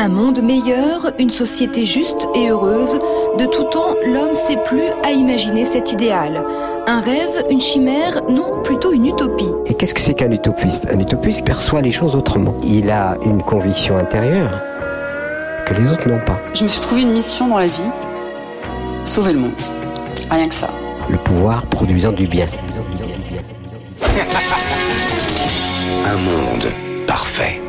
Un monde meilleur, une société juste et heureuse, de tout temps, l'homme sait plus à imaginer cet idéal. Un rêve, une chimère, non, plutôt une utopie. Et qu'est-ce que c'est qu'un utopiste? Un utopiste perçoit les choses autrement. Il a une conviction intérieure que les autres n'ont pas. Je me suis trouvé une mission dans la vie, sauver le monde. Rien que ça. Le pouvoir produisant du bien. Un monde parfait.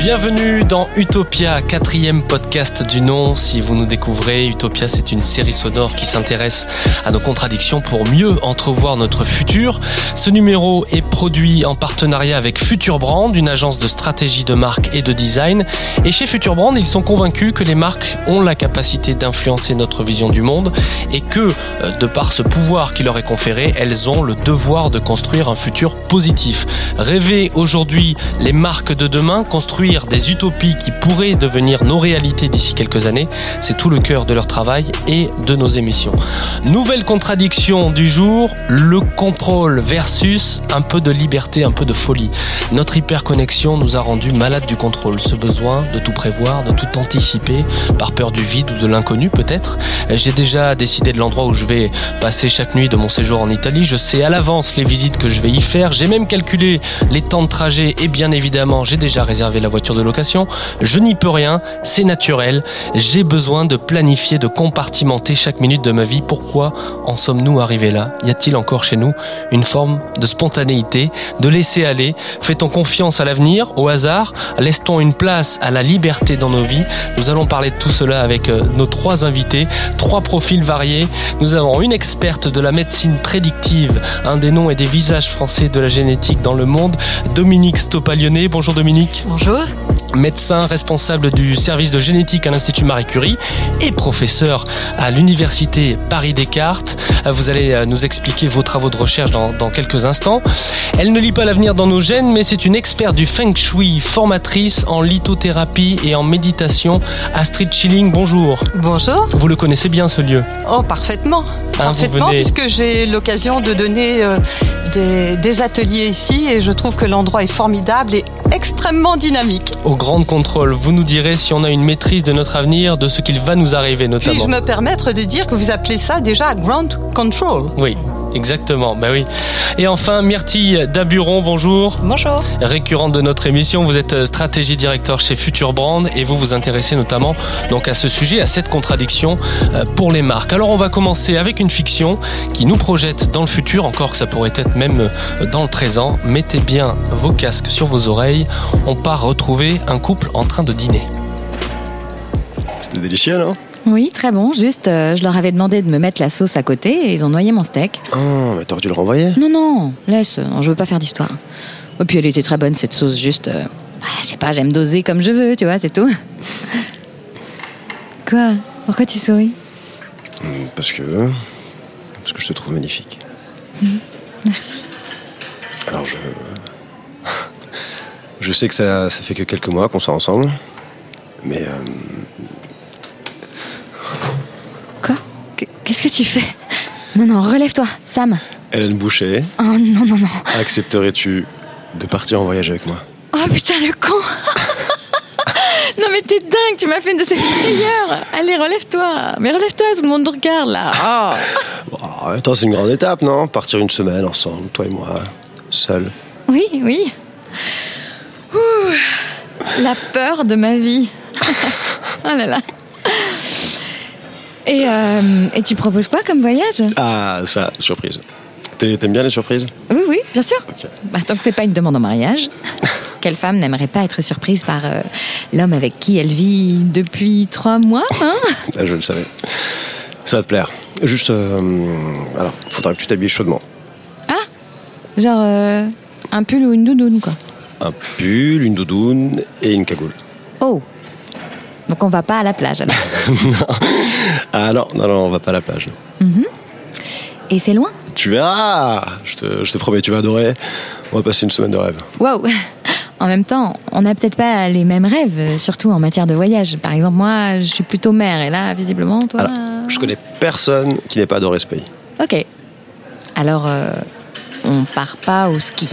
Bienvenue dans Utopia, quatrième podcast du nom. Si vous nous découvrez, Utopia c'est une série sonore qui s'intéresse à nos contradictions pour mieux entrevoir notre futur. Ce numéro est produit en partenariat avec Future Brand, une agence de stratégie de marque et de design. Et chez Future Brand, ils sont convaincus que les marques ont la capacité d'influencer notre vision du monde et que, euh, de par ce pouvoir qui leur est conféré, elles ont le devoir de construire un futur positif. Rêver aujourd'hui les marques de demain, construire des utopies qui pourraient devenir nos réalités d'ici quelques années, c'est tout le cœur de leur travail et de nos émissions. Nouvelle contradiction du jour, le contrôle versus un peu de liberté, un peu de folie. Notre hyperconnexion nous a rendu malades du contrôle, ce besoin de tout prévoir, de tout anticiper, par peur du vide ou de l'inconnu peut-être. J'ai déjà décidé de l'endroit où je vais passer chaque nuit de mon séjour en Italie, je sais à l'avance les visites que je vais y faire, j'ai même calculé les temps de trajet et bien évidemment j'ai déjà réservé la voiture de location. Je n'y peux rien, c'est naturel. J'ai besoin de planifier, de compartimenter chaque minute de ma vie. Pourquoi en sommes-nous arrivés là? Y a-t-il encore chez nous une forme de spontanéité, de laisser aller? Fait-on confiance à l'avenir, au hasard? Laisse-t-on une place à la liberté dans nos vies? Nous allons parler de tout cela avec euh, nos trois invités, trois profils variés. Nous avons une experte de la médecine prédictive, un des noms et des visages français de la génétique dans le monde, Dominique Stopalionnet. Bonjour Dominique. Bonjour médecin responsable du service de génétique à l'Institut Marie Curie et professeur à l'Université Paris-Descartes. Vous allez euh, nous expliquer vos travaux de recherche dans, dans quelques instants. Elle ne lit pas l'avenir dans nos gènes, mais c'est une experte du Feng Shui, formatrice en lithothérapie et en méditation. Astrid Schilling, bonjour. Bonjour. Vous le connaissez bien ce lieu Oh, parfaitement. Hein, parfaitement, venez... puisque j'ai l'occasion de donner euh, des, des ateliers ici et je trouve que l'endroit est formidable et extrêmement dynamique. Au grand contrôle, vous nous direz si on a une maîtrise de notre avenir, de ce qu'il va nous arriver notamment. Puis-je me permettre de dire que vous appelez ça déjà ground control? Oui. Exactement, bah oui. Et enfin, Myrtille Daburon, bonjour. Bonjour. Récurrente de notre émission, vous êtes stratégie directeur chez Future Brand et vous vous intéressez notamment donc à ce sujet, à cette contradiction euh, pour les marques. Alors on va commencer avec une fiction qui nous projette dans le futur, encore que ça pourrait être même dans le présent. Mettez bien vos casques sur vos oreilles, on part retrouver un couple en train de dîner. C'était délicieux, non? Oui, très bon. Juste, euh, je leur avais demandé de me mettre la sauce à côté et ils ont noyé mon steak. Oh, mais t'aurais dû le renvoyer. Non, non, laisse. Non, je veux pas faire d'histoire. Et puis elle était très bonne cette sauce. Juste, euh, bah, je sais pas, j'aime doser comme je veux, tu vois, c'est tout. Quoi? Pourquoi tu souris? Parce que. Parce que je te trouve magnifique. Mmh, merci. Alors je. Je sais que ça, ça fait que quelques mois qu'on soit ensemble. Mais. Euh... Quoi Qu'est-ce que tu fais Non, non, relève-toi, Sam. Hélène Boucher. Oh non, non, non. Accepterais-tu de partir en voyage avec moi Oh putain, le con Non mais t'es dingue, tu m'as fait une de ces frayeurs Allez, relève-toi Mais relève-toi, tout le monde nous regarde là oh. oh, Attends, c'est une grande étape, non? Partir une semaine ensemble, toi et moi, seul. Oui, oui. Ouh, la peur de ma vie. oh là là. Et, euh, et tu proposes quoi comme voyage? Ah, ça, surprise. T'aimes bien les surprises? Oui, oui, bien sûr. Okay. Bah, tant que c'est pas une demande en mariage. Quelle femme n'aimerait pas être surprise par euh, l'homme avec qui elle vit depuis trois mois hein? Ah, Je le savais. Ça va te plaire. Juste, euh, alors, faudra que tu t'habilles chaudement. Ah Genre euh, un pull ou une doudoune, quoi. Un pull, une doudoune et une cagoule. Oh Donc on va pas à la plage, alors non. Ah non, non, non, on va pas à la plage. Mm -hmm. Et c'est loin? Tu verras je te, je te promets, tu vas adorer. On va passer une semaine de rêve. Waouh En même temps, on n'a peut-être pas les mêmes rêves, surtout en matière de voyage. Par exemple, moi, je suis plutôt mère, et là, visiblement, toi. Alors, je connais personne qui n'ait pas adoré ce pays. Ok. Alors, euh, on part pas au ski.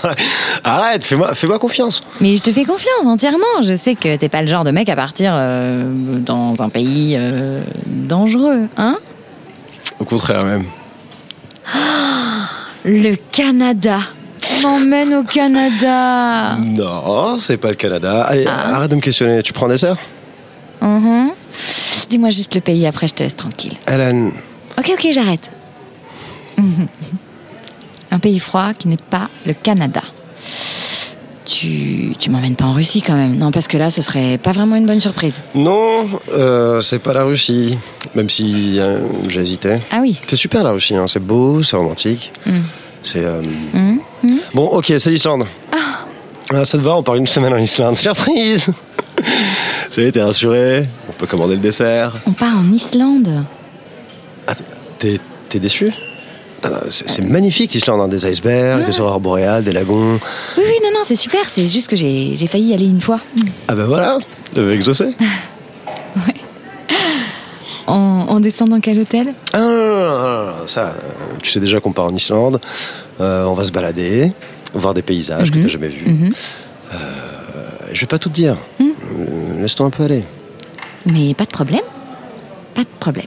Arrête, fais-moi fais confiance. Mais je te fais confiance entièrement. Je sais que t'es pas le genre de mec à partir euh, dans un pays euh, dangereux, hein? Au contraire même. Le Canada. Tu m'emmènes au Canada. Non, c'est pas le Canada. Allez, arrête de me questionner. Tu prends un dessert Mhm. Dis-moi juste le pays, après je te laisse tranquille. Hélène, Ok, ok, j'arrête. Un pays froid qui n'est pas le Canada. Tu, tu m'emmènes pas en Russie quand même, non Parce que là, ce serait pas vraiment une bonne surprise. non, euh, c'est pas la Russie. Même si euh, j'hésitais. Ah oui. C'est super la Russie, hein. c'est beau, c'est romantique. Mm. C'est. euh, Mhm. Bon, ok, c'est l'Islande. Ah, ça te va, on part une semaine en Islande. Surprise Ça y est, t'es rassuré On peut commander le dessert. On part en Islande. Ah, t'es, déçu? C'est, magnifique l'Islande, hein. des icebergs, des aurores boréales, des lagons. Oui, oui, non, non, c'est super. C'est juste que j'ai failli y aller une fois. Ah ben voilà, devais exaucer. On, on descend dans quel hôtel? Ah non, non, non, non, ça, euh, tu sais déjà qu'on part en Islande, euh, on va se balader, voir des paysages que t'as jamais vus. Euh, je vais pas tout te dire, Euh, laisse-toi un peu aller. Mais pas de problème. Pas de problème.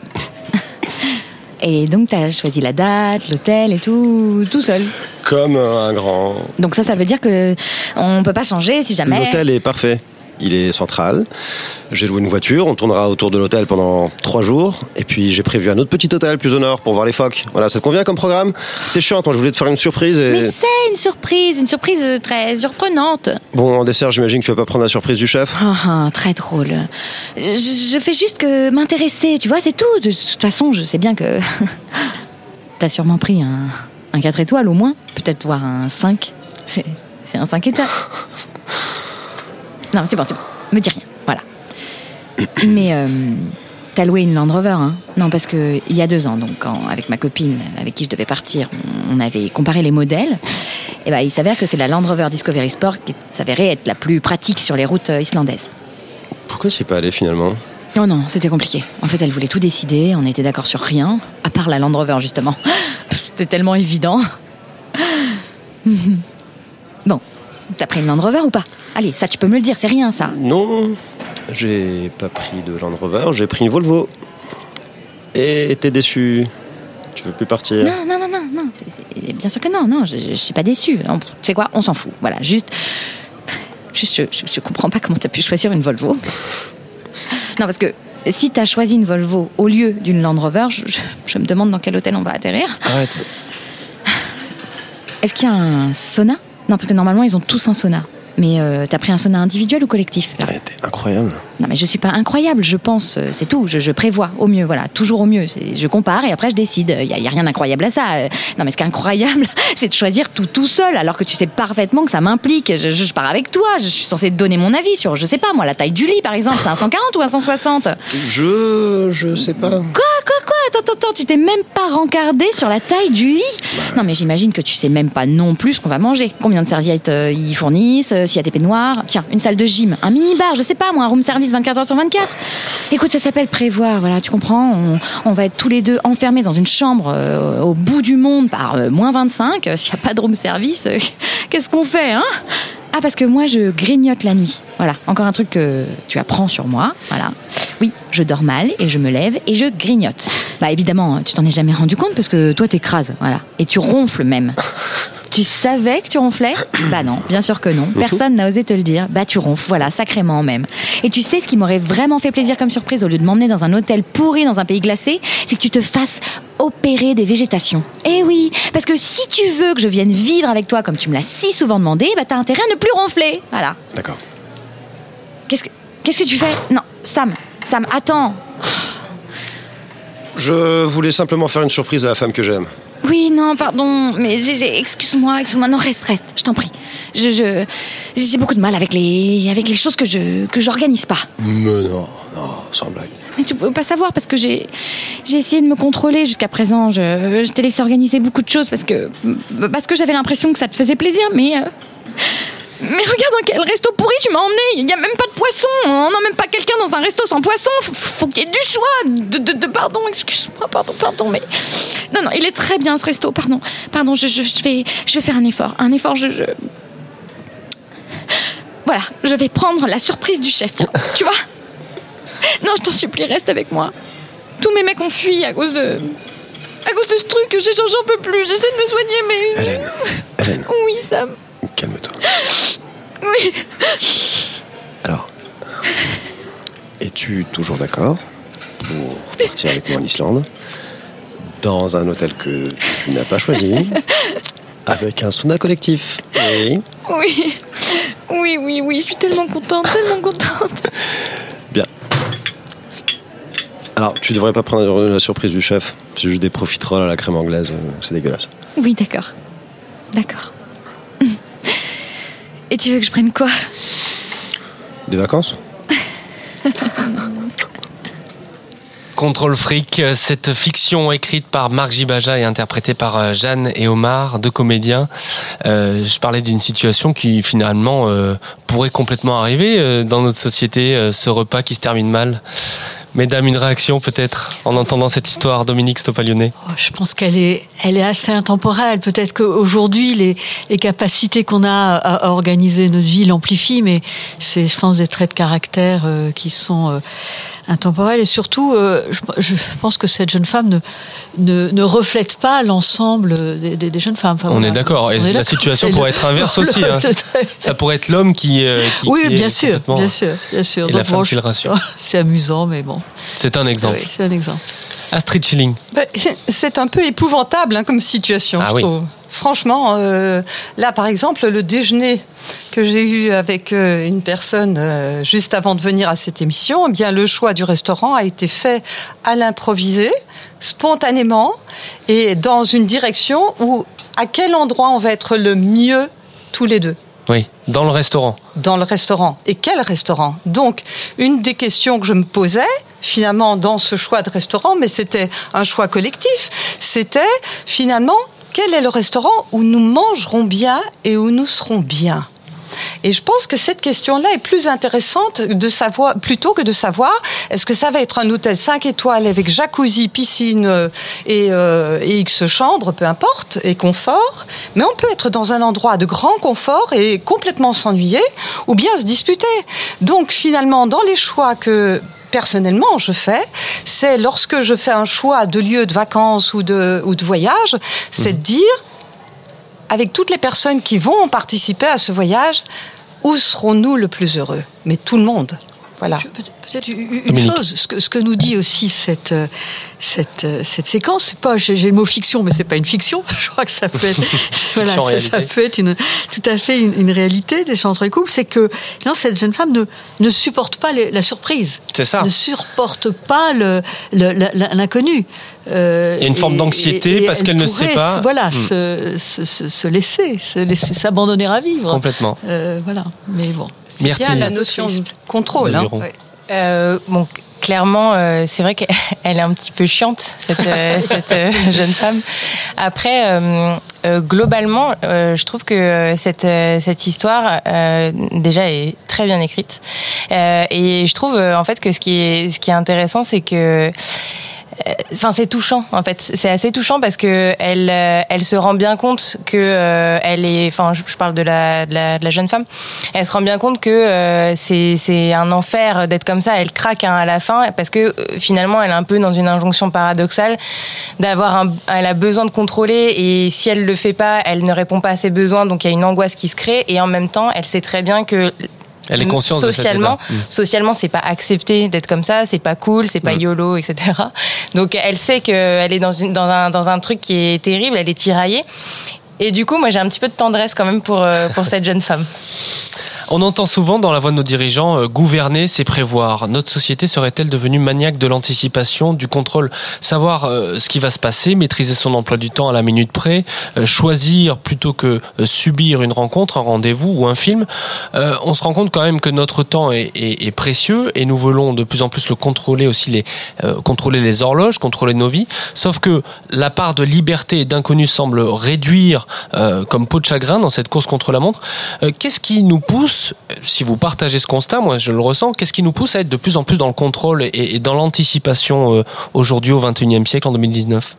Et donc, t'as choisi la date, l'hôtel et tout, tout seul. Comme un grand. Donc ça, ça veut dire que on peut pas changer si jamais. L'hôtel est parfait. Il est central. J'ai loué une voiture. On tournera autour de l'hôtel pendant trois jours. Et puis j'ai prévu un autre petit hôtel plus au nord pour voir les phoques. Voilà, ça te convient comme programme? T'es chiante, moi je voulais te faire une surprise et. Mais c'est une surprise, une surprise très surprenante. Bon, en dessert, j'imagine que tu vas pas prendre la surprise du chef Ah, ah, très drôle. Je, je fais juste que m'intéresser, tu vois, c'est tout. De toute façon, je sais bien que. T'as sûrement pris un, un 4 étoiles au moins. Peut-être voir un 5. C'est c'est un 5 étoiles. Non, c'est bon, c'est bon. Me dis rien. Voilà. Mais euh, t'as loué une Land Rover, hein Non, parce que il y a deux ans, donc quand, avec ma copine avec qui je devais partir, on avait comparé les modèles. Et ben, il s'avère que c'est la Land Rover Discovery Sport qui s'avérait être la plus pratique sur les routes euh, islandaises. Pourquoi tu y es pas allé finalement? Non, non, c'était compliqué. En fait, elle voulait tout décider, on était d'accord sur rien, à part la Land Rover, justement. C'était tellement évident. T'as pris une Land Rover ou pas Allez, ça, tu peux me le dire, c'est rien, ça. Non, j'ai pas pris de Land Rover, j'ai pris une Volvo. Et t'es déçu Tu veux plus partir Non, non, non, non, non, bien sûr que non, non, je, je suis pas déçue. Non, Tu sais quoi, on s'en fout. Voilà, juste. Juste, je, je, je comprends pas comment t'as pu choisir une Volvo. Non, parce que si t'as choisi une Volvo au lieu d'une Land Rover, je, je- je me demande dans quel hôtel on va atterrir. Arrête. Est-ce qu'il y a un sauna? Non, parce que normalement, ils ont tous un sauna. Mais euh, t'as pris un sauna individuel ou collectif Arrête, t'es incroyable. Non, mais je suis pas incroyable, je pense, euh, c'est tout. Je, je prévois au mieux, voilà, toujours au mieux. Je compare et après je décide. Il y, a- y a rien d'incroyable à ça. Euh, Non, mais ce qui est incroyable, c'est de choisir tout tout seul, alors que tu sais parfaitement que ça m'implique. Je, je- je pars avec toi, je suis censée te donner mon avis sur, je sais pas moi, la taille du lit par exemple, c'est un 140 ou un 160 Je. je sais pas. Quoi, quoi, quoi Attends, attends, attends, tu t'es même pas rencardé sur la taille du lit? Non, mais j'imagine que tu sais même pas non plus ce qu'on va manger. Combien de serviettes euh, ils fournissent, s'il y a des peignoirs? Tiens, une salle de gym, un mini-bar, je sais pas, moi, un room service 24 heures sur 24. Écoute, ça s'appelle prévoir, voilà, tu comprends? On, va être tous les deux enfermés dans une chambre euh, au bout du monde par euh, moins 25. Euh, S'il n'y a pas de room service, qu'est-ce qu'on fait, hein? Ah, parce que moi, je grignote la nuit. Voilà, encore un truc que tu apprends sur moi. Voilà. Oui, je dors mal et je me lève et je grignote. Bah évidemment, tu t'en es jamais rendu compte parce que toi, t'écrases. Voilà. Et tu ronfles même. Tu savais que tu ronflais Bah non, bien sûr que non. Personne n'a osé te le dire. Bah tu ronfles, voilà, sacrément même. Et tu sais ce qui m'aurait vraiment fait plaisir comme surprise au lieu de m'emmener dans un hôtel pourri dans un pays glacé, c'est que tu te fasses opérer des végétations. Eh oui, parce que si tu veux que je vienne vivre avec toi comme tu me l'as si souvent demandé, bah t'as intérêt à ne plus ronfler. Voilà. D'accord. Qu'est-ce que qu'est-ce que tu fais? Non, Sam, Sam, attends. Je voulais simplement faire une surprise à la femme que j'aime. Oui, non, pardon, mais excuse-moi, excuse-moi, non, reste, reste, je t'en prie. Je, je, j'ai beaucoup de mal avec les, avec les choses que je, que j'organise pas. Mais non, non, sans blague. Mais tu peux pas savoir parce que j'ai, j'ai essayé de me contrôler jusqu'à présent. Je, je t'ai laissé organiser beaucoup de choses parce que, parce que j'avais l'impression que ça te faisait plaisir, mais, euh, Mais regarde dans quel resto pourri tu m'as emmené. Il n'y a même pas de poisson. On n'emmène pas quelqu'un dans un resto sans poisson. Faut, faut qu'il y ait du choix. De, de- de- pardon, excuse-moi, pardon, pardon, mais non, non, il est très bien ce resto. Pardon, pardon, je, je- je vais, je vais faire un effort, un effort. Je, je- voilà, je vais prendre la surprise du chef. Tiens, tu vois Non, je t'en supplie, reste avec moi. Tous mes mecs ont fui à cause de, à cause de ce truc. J'ai j'en peux plus. J'essaie de me soigner, mais Hélène, Hélène, oui, Sam. Calme-toi. Oui. Alors, es-tu toujours d'accord pour partir avec moi en Islande dans un hôtel que tu n'as pas choisi avec un sauna collectif? Oui. Oui, oui, oui, oui, je suis tellement contente, tellement contente. Bien. Alors, tu devrais pas prendre la surprise du chef. C'est juste des profiteroles à la crème anglaise. euh, C'est dégueulasse. Oui, d'accord. D'accord. Et tu veux que je prenne quoi? Des vacances? Contrôle fric, euh, cette fiction écrite par Marc Gibaja et interprétée par euh, Jeanne et Omar, deux comédiens. Euh, je parlais d'une situation qui finalement euh, pourrait complètement arriver euh, dans notre société, euh, ce repas qui se termine mal. Mesdames, une réaction peut-être en entendant cette histoire, Dominique Stopalionnet Oh, Je pense qu'elle est, elle est assez intemporelle. Peut-être qu'aujourd'hui, les, les capacités qu'on a à, à organiser notre vie l'amplifient, mais c'est, je pense, des traits de caractère euh, qui sont euh, intemporels. Et surtout, euh, je, je pense que cette jeune femme ne, ne, ne reflète pas l'ensemble des, des- des jeunes femmes. Enfin, On est d'accord. Et la situation pourrait le- être inverse aussi. le- hein. Ça pourrait être l'homme qui, qui- oui, qui est bien sûr, bien sûr, bien sûr. Et la femme bon, qui le rassure. C'est amusant, mais bon. C'est un exemple. Oui, c'est un exemple. Astrid Schilling. Bah, C'est un peu épouvantable hein, comme situation, Ah je oui. trouve. Franchement, euh, là, par exemple, le déjeuner que j'ai eu avec euh, une personne euh, juste avant de venir à cette émission, eh bien, le choix du restaurant a été fait à l'improvisé, spontanément, et dans une direction où, à quel endroit on va être le mieux tous les deux? Oui, dans le restaurant. dans le restaurant. Et quel restaurant? Donc, une des questions que je me posais, finalement, dans ce choix de restaurant, mais c'était un choix collectif, c'était finalement, quel est le restaurant où nous mangerons bien et où nous serons bien? Et je pense que cette question-là est plus intéressante de savoir, plutôt que de savoir est-ce que ça va être un hôtel 5 étoiles avec jacuzzi, piscine euh, et, euh, et X chambres, peu importe, et confort. Mais on peut être dans un endroit de grand confort et complètement s'ennuyer ou bien se disputer. Donc finalement, dans les choix que personnellement je fais, c'est lorsque je fais un choix de lieu de vacances ou de, ou de voyage, c'est de dire avec toutes les personnes qui vont participer à ce voyage, où serons-nous le plus heureux? Mais tout le monde. Voilà. Peut-être une Dominique. chose, ce que, ce que nous dit aussi cette, euh, cette, euh, cette séquence, c'est pas, j'ai le mot fiction, mais c'est pas une fiction. Je crois que ça peut être, voilà, ça, ça peut être une, tout à fait une, une réalité des chants entre les couples, c'est que non, cette jeune femme ne, ne supporte pas les- la surprise. C'est ça. Ne supporte pas l'inconnu. Euh, Il y a une forme d'anxiété parce elle qu'elle ne sait pas. Voilà, Hmm. se, se, se- se laisser, se laisser, s'abandonner à vivre. Complètement. Euh, voilà, mais bon. C'est Merci. bien la notion de contrôle. hein. Ouais. Euh, bon, clairement, euh, c'est vrai qu'elle est un petit peu chiante, cette, euh, cette euh, jeune femme. Après, euh, euh, globalement, euh, je trouve que cette, euh, cette histoire, euh, déjà, est très bien écrite. Euh, et je trouve, euh, en fait, que ce qui est, ce qui est intéressant, c'est que euh, Enfin, c'est touchant en fait. C'est assez touchant parce que elle, euh, elle se rend bien compte que euh, elle est. Enfin, je, parle de la, de la, de la jeune femme. Elle se rend bien compte que euh, c'est c'est un enfer d'être comme ça. Elle craque hein, à la fin parce que euh, finalement, elle est un peu dans une injonction paradoxale d'avoir un. Elle a besoin de contrôler et si elle le fait pas, elle ne répond pas à ses besoins. Donc il y a une angoisse qui se crée et en même temps, elle sait très bien que Elle est consciente de socialement, état. Mm. socialement, c'est pas accepté d'être comme ça, c'est pas cool, c'est pas Mm. yolo, etc. Donc elle sait qu'elle est dans une dans un dans un truc qui est terrible, elle est tiraillée. Et du coup, moi, j'ai un petit peu de tendresse quand même pour euh, pour cette jeune femme. On entend souvent dans la voix de nos dirigeants euh, gouverner, c'est prévoir. Notre société serait-elle devenue maniaque de l'anticipation, du contrôle, savoir euh, ce qui va se passer, maîtriser son emploi du temps à la minute près, euh, choisir plutôt que subir une rencontre, un rendez-vous ou un film. On se rend compte quand même que notre temps est, précieux et nous voulons de plus en plus le contrôler aussi, les, contrôler les horloges, contrôler nos vies. Sauf que la part de liberté et d'inconnu semble réduire comme peau de chagrin dans cette course contre la montre. Qu'est-ce qui nous pousse, si vous partagez ce constat, moi je le ressens, qu'est-ce qui nous pousse à être de plus en plus dans le contrôle et, et dans l'anticipation euh, aujourd'hui au 21e siècle, en 2019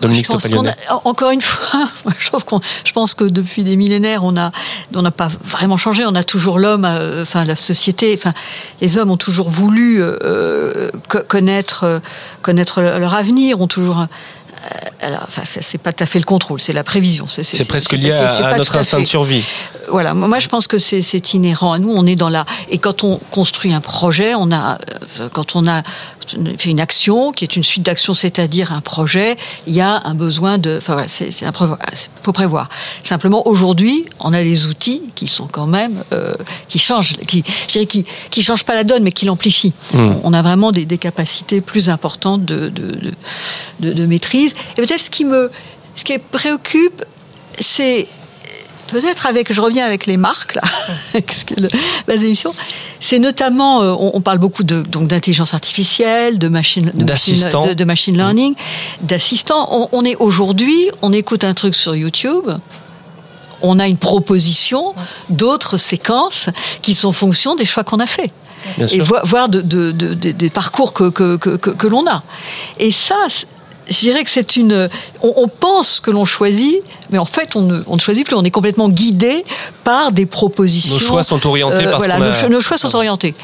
Dominique a- encore une fois, je trouve qu'on, je pense que depuis des millénaires, on a, on n'a pas vraiment changé. On a toujours l'homme, euh, enfin la société, enfin les hommes ont toujours voulu euh, co- connaître, euh, connaître leur leur avenir, ont toujours. Euh, alors, enfin, c'est pas tout à fait le contrôle, c'est la prévision. C'est presque lié à, à notre instinct de survie. Voilà, moi je pense que c'est- c'est inhérent à nous. On est dans la et quand on construit un projet, on a euh, quand on a fait une action qui est une suite d'actions, c'est-à-dire un projet, il y a un besoin de. Enfin voilà, c'est c'est un prévoir- faut prévoir. Simplement aujourd'hui, on a des outils qui sont quand même euh, qui changent, qui je dirais qui qui changent pas la donne, mais qui l'amplifient. Mm. On, a vraiment des, des capacités plus importantes de de, de, de- de maîtrise. Et peut-être ce qui me ce qui préoccupe, c'est peut-être avec, je reviens avec les marques là, c'est notamment, euh, on, on parle beaucoup de donc d'intelligence artificielle, de machine, de machine, de, de machine learning, d'assistants. On, on est aujourd'hui, on écoute un truc sur YouTube. On a une proposition d'autres séquences qui sont fonction des choix qu'on a faits et sûr. voir, voir de, de- de- de- des parcours que, que, que, que- l'on a. Et ça, je dirais que c'est une. On, on pense que l'on choisit, mais en fait, on ne, on ne choisit plus. On est complètement guidé par des propositions. Nos choix sont orientés par ce voilà, qu'on a- nos, choix- nos choix sont orientés.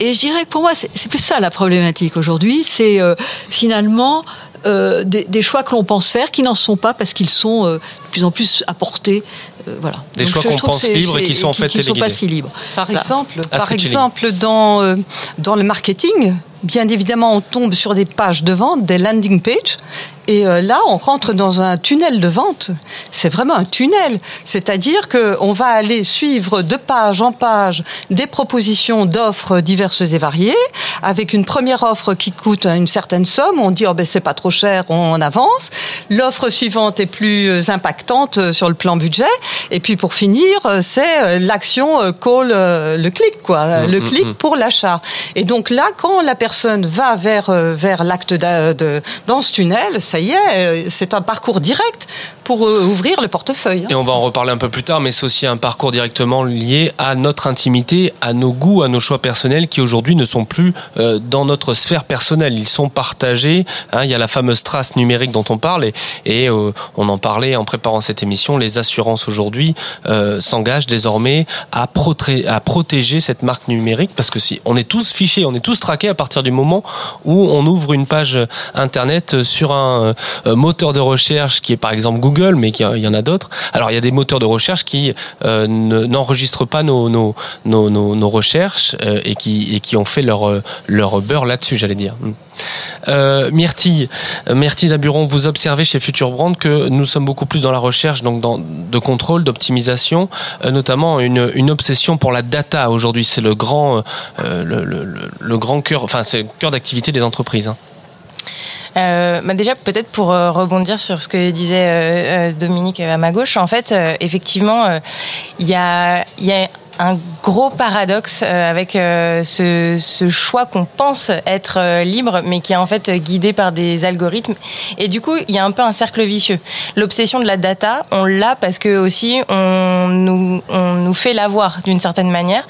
Et je dirais que pour moi, c'est c'est plus ça la problématique aujourd'hui. C'est euh, finalement euh, des, des choix que l'on pense faire qui n'en sont pas parce qu'ils sont euh, de plus en plus apportés. Euh, voilà. Des Donc, choix qu'on pense c'est- libres et qui sont en fait qui sont pas si libres. Par Voilà. exemple, par Astrid exemple dans, euh, dans le marketing, bien évidemment, on tombe sur des pages de vente, des landing pages, et euh, là, on rentre dans un tunnel de vente. C'est vraiment un tunnel. C'est-à-dire qu'on va aller suivre de page en page des propositions d'offres diverses et variées, avec une première offre qui coûte une certaine somme. On dit, oh ben c'est pas trop cher, on avance. L'offre suivante est plus euh, impactante euh, sur le plan budget. Et puis pour finir, euh, c'est euh, l'action euh, call le clic, quoi, Mm, le mm, clic mm. pour l'achat. Et donc là, quand la personne va vers vers l'acte de, dans ce tunnel, ça y est, c'est un parcours direct pour ouvrir le portefeuille. hein. Et on va en reparler un peu plus tard, mais c'est aussi un parcours directement lié à notre intimité, à nos goûts, à nos choix personnels qui aujourd'hui ne sont plus dans notre sphère personnelle. Ils sont partagés. hein. il y a la fameuse trace numérique dont on parle et, on en parlait en préparant cette émission. Les assurances aujourd'hui euh, s'engagent désormais à, protéger cette marque numérique parce que si on est tous fichés, on est tous traqués à partir du moment où on ouvre une page internet sur un euh, moteur de recherche qui est par exemple Google, mais il y en a d'autres. Alors il y a des moteurs de recherche qui euh, ne- n'enregistrent pas nos, recherches euh, et, qui, ont fait euh, leur beurre là-dessus, j'allais dire. Euh, Myrtille, euh, Myrtille Daburon, vous observez chez Future Brand que nous sommes beaucoup plus dans la recherche, donc de contrôle, d'optimisation, euh, notamment une, obsession pour la data. Aujourd'hui, c'est le grand, euh, le, grand cœur, enfin cœur d'activité des entreprises. hein. Bah déjà, peut-être pour rebondir sur ce que disait Dominique à ma gauche, en fait, effectivement, il y, a, il y a un gros paradoxe euh, avec euh, ce, ce choix qu'on pense être euh, libre, mais qui est en fait guidé par des algorithmes. Et du coup, il y a un peu un cercle vicieux. L'obsession de la data, on l'a parce que aussi on nous, on nous fait l'avoir d'une certaine manière.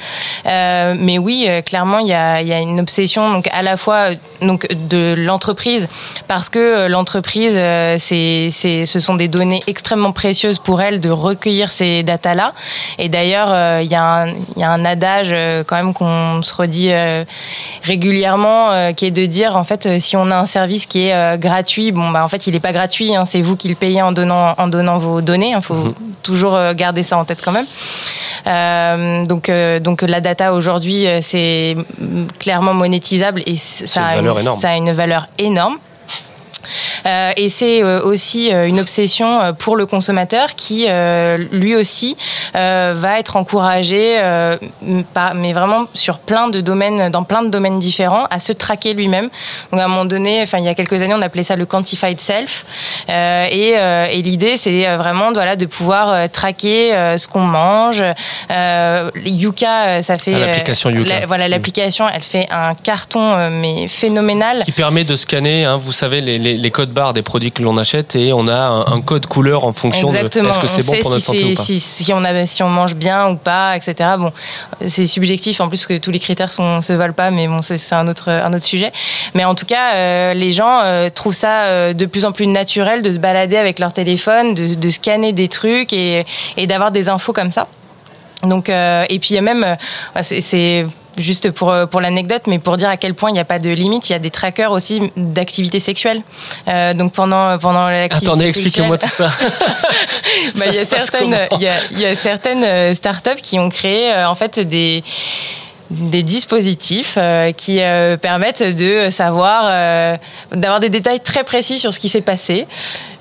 Euh, mais oui, clairement, il y a, il y a une obsession donc à la fois donc de l'entreprise parce que l'entreprise, c'est, c'est, ce sont des données extrêmement précieuses pour elle de recueillir ces datas-là. Et d'ailleurs, il y, a un- il y a un adage euh, quand même qu'on se redit euh, régulièrement, euh, qui est de dire en fait, si on a un service qui est gratuit, bon bah en fait, il n'est pas gratuit. hein, c'est vous qui le payez en donnant en donnant vos données. Il faut toujours euh, garder ça en tête quand même. Euh, donc, euh, donc la data aujourd'hui, c'est clairement monétisable et a, une, ça a une valeur énorme. Euh, et c'est euh, aussi euh, une obsession pour le consommateur qui, lui aussi, va être encouragé, mais vraiment sur plein de domaines, dans plein de domaines différents, à se traquer lui-même. Donc à un moment donné, enfin il y a quelques années, on appelait ça le quantified self. Et et l'idée, c'est vraiment voilà de pouvoir traquer ce qu'on mange. Yuka, ça fait Ah, l'application Yuka. la- voilà, l'application, elle fait un carton mais phénoménal. Qui permet de scanner, hein, vous savez, les, les, les codes barres des produits que l'on achète et on a un, un code couleur en fonction Exactement. de est-ce que c'est On bon pour notre si santé ou pas. Si, si on a, si on mange bien ou pas, etc. Bon, c'est subjectif en plus que tous les critères sont, se valent pas, mais bon, c'est un autre, un autre sujet. Mais en tout cas, euh, les gens euh, trouvent ça euh, de plus en plus naturel de se balader avec leur téléphone, de, de scanner des trucs et, et d'avoir des infos comme ça. Donc, et puis il y a même, c'est juste pour euh, pour l'anecdote, mais pour dire à quel point il n'y a pas de limite, il y a des trackers aussi d'activité sexuelle. Euh, donc pendant pendant l'activité Attendez, expliquez-moi tout ça. bah, Ça il y a certaines, comment il y a, il y a certaines euh, startups qui ont créé euh, en fait des des dispositifs euh, qui euh, permettent de savoir, euh, d'avoir des détails très précis sur ce qui s'est passé.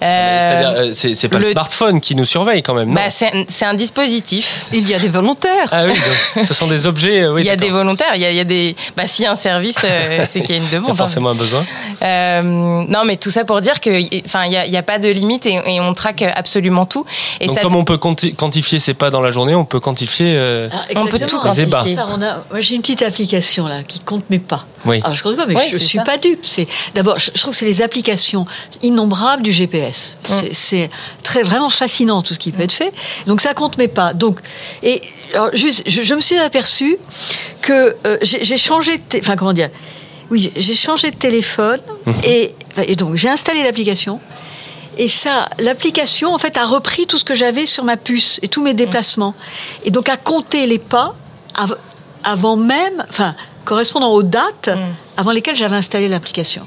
Euh, C'est-à-dire, euh, c'est c'est pas le, le- smartphone qui nous surveille quand même, non bah, c'est un- c'est un dispositif. Il y a des volontaires. Ah oui, donc, ce sont des objets. euh, oui, il y a des volontaires, il y a, il y a des. Bah, s'il y a un service, euh, c'est qu'il y a une Il y demande. a forcément un besoin. Euh, non, mais tout ça pour dire que, enfin, il y a, pas de limite et, et on traque absolument tout. Et Donc ça, comme on peut quanti- quantifier ses pas dans la journée, on peut quantifier. euh, Ah, On peut tout quantifier. C'est ça, on a- moi, j'ai une petite application là qui compte mes pas. Oui. Alors je compte pas, mais Oui, je, suis ça. pas dupe. C'est d'abord, je, je trouve que c'est les applications innombrables du GPS. Hum. C'est- très vraiment fascinant tout ce qui peut être fait. Donc ça compte mes pas. Donc et alors, juste, je, je me suis aperçu que euh, j'ai changé, enfin comment dire? Oui, j'ai- changé de téléphone Mhm. et, et donc j'ai installé l'application. Et ça, l'application, en fait, a repris tout ce que j'avais sur ma puce et tous mes déplacements. Et donc, a compté les pas avant même, enfin, correspondant aux dates avant lesquelles j'avais installé l'application.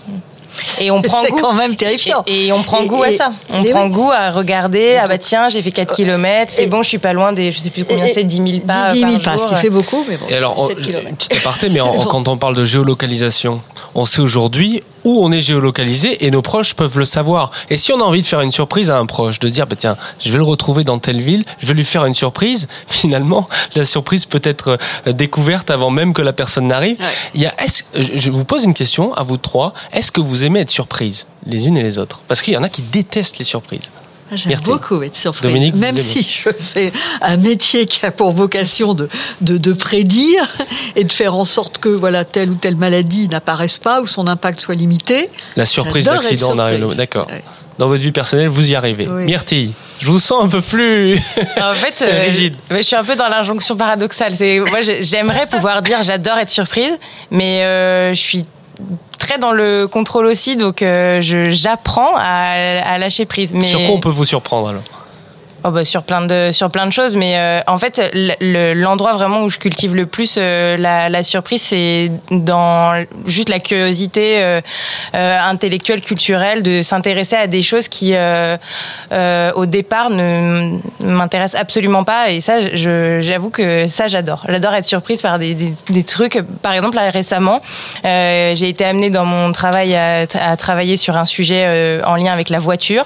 Et on prend C'est goût. quand même terrifiant. Et, et on prend Et- goût à ça. On prend oui. goût à regarder. Ah bah tiens, j'ai fait 4 km, c'est bon, je suis pas loin des, je sais plus combien c'est, 10 000 pas. 10 000 par pas, ce qui fait beaucoup, mais bon. Et alors, on- 17 kilomètres. petit aparté, mais en- quand on parle de géolocalisation, on sait aujourd'hui où on est géolocalisé et nos proches peuvent le savoir. Et si on a envie de faire une surprise à un proche, de se dire, bah, tiens, je vais le retrouver dans telle ville, je vais lui faire une surprise, finalement, la surprise peut être euh, découverte avant même que la personne n'arrive. Ouais. Il y a, je je vous pose une question à vous trois. Est-ce que vous aimez être surprise, les unes et les autres? Parce qu'il y en a qui détestent les surprises. Ah, J'aime Myrtille. beaucoup être surprise. Dominique, Même si je fais un métier qui a pour vocation de, de, de prédire et de faire en sorte que voilà telle ou telle maladie n'apparaisse pas ou son impact soit limité. La surprise d'accident. D'accord. Ouais. Dans votre vie personnelle, vous y arrivez. Oui. Myrtille, je vous sens un peu plus. En fait, euh, Rigide. je, suis un peu dans l'injonction paradoxale. C'est, moi, j'ai- j'aimerais pouvoir dire j'adore être surprise, mais euh, je suis très dans le contrôle aussi, donc euh, j'apprends à, à lâcher prise. Mais Sur quoi on peut vous surprendre alors? Oh bah sur plein de sur plein de choses mais euh, en fait le- le- l'endroit vraiment où je cultive le plus euh, la, la surprise c'est dans juste la curiosité euh, euh, intellectuelle culturelle de s'intéresser à des choses qui euh, euh, au départ ne m'intéressent absolument pas. Et ça j'avoue que ça j'adore. J'adore être surprise par des, des, des trucs. Par exemple là, récemment j'ai été amenée dans mon travail à, à travailler sur un sujet en lien avec la voiture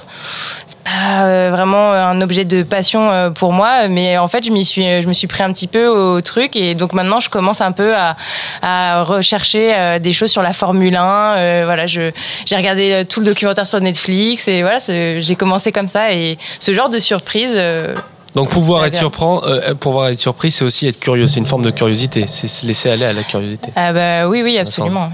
pas euh, vraiment un objet de passion euh, pour moi, mais en fait, je m'y suis, je me suis pris un petit peu au truc et donc maintenant, je commence un peu à, à rechercher euh, des choses sur la Formule 1. euh, voilà, je, j'ai regardé tout le documentaire sur Netflix et voilà, j'ai commencé comme ça et ce genre de surprise. euh, Donc pouvoir être surprend, euh, pouvoir être surpris, c'est aussi être curieux. C'est une forme de curiosité. C'est se laisser aller à la curiosité. ah bah oui, oui, absolument.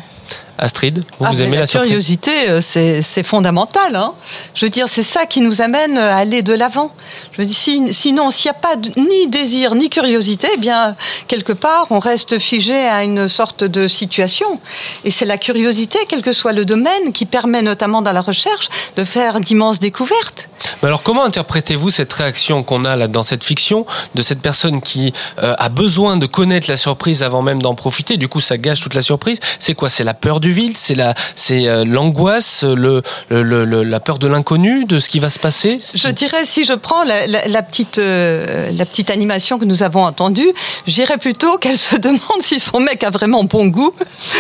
Astrid, vous, Ah, vous aimez la, surprise curiosité, euh, c'est c'est fondamental. Hein. Je veux dire, c'est ça qui nous amène à aller de l'avant. Je veux dire, si- sinon, s'il n'y a pas de- ni désir ni curiosité, eh bien, quelque part, on reste figé à une sorte de situation. Et c'est la curiosité, quel que soit le domaine, qui permet notamment dans la recherche de faire d'immenses découvertes. Mais alors comment interprétez-vous cette réaction qu'on a là dans cette fiction de cette personne qui euh, a besoin de connaître la surprise avant même d'en profiter? Du coup, ça gâche toute la surprise. C'est quoi? C'est la peur du C'est la, c'est euh, l'angoisse, le, le, le- la peur de l'inconnu, de ce qui va se passer? Je dirais, si je prends la, la- la petite, euh, la petite animation que nous avons entendue, je dirais plutôt qu'elle se demande si son mec a vraiment bon goût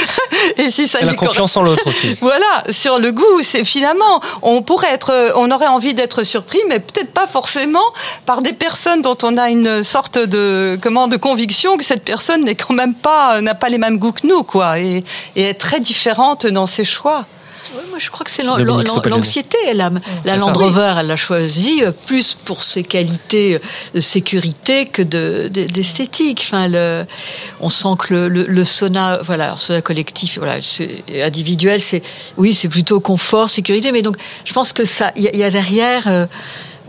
et si ça C'est la lui correspond. confiance en l'autre aussi. Voilà, sur le goût, c'est finalement, on pourrait être, euh, on aurait envie d'être surpris, mais peut-être pas forcément par des personnes dont on a une sorte de, comment, de conviction que cette personne n'est quand même pas, n'a pas les mêmes goûts que nous, quoi, et, et est très différente dans ses choix. Ouais, moi, je crois que c'est l'anxiété. La, Land. Rover, elle l'a choisi euh, plus pour ses qualités euh, de sécurité que de- de- d'esthétique. Enfin, le, on sent que le, le, le sauna, voilà, alors, sauna collectif, voilà, individuel, c'est oui, c'est plutôt confort, sécurité. Mais donc, je pense que ça, il y, a- il y a derrière. euh,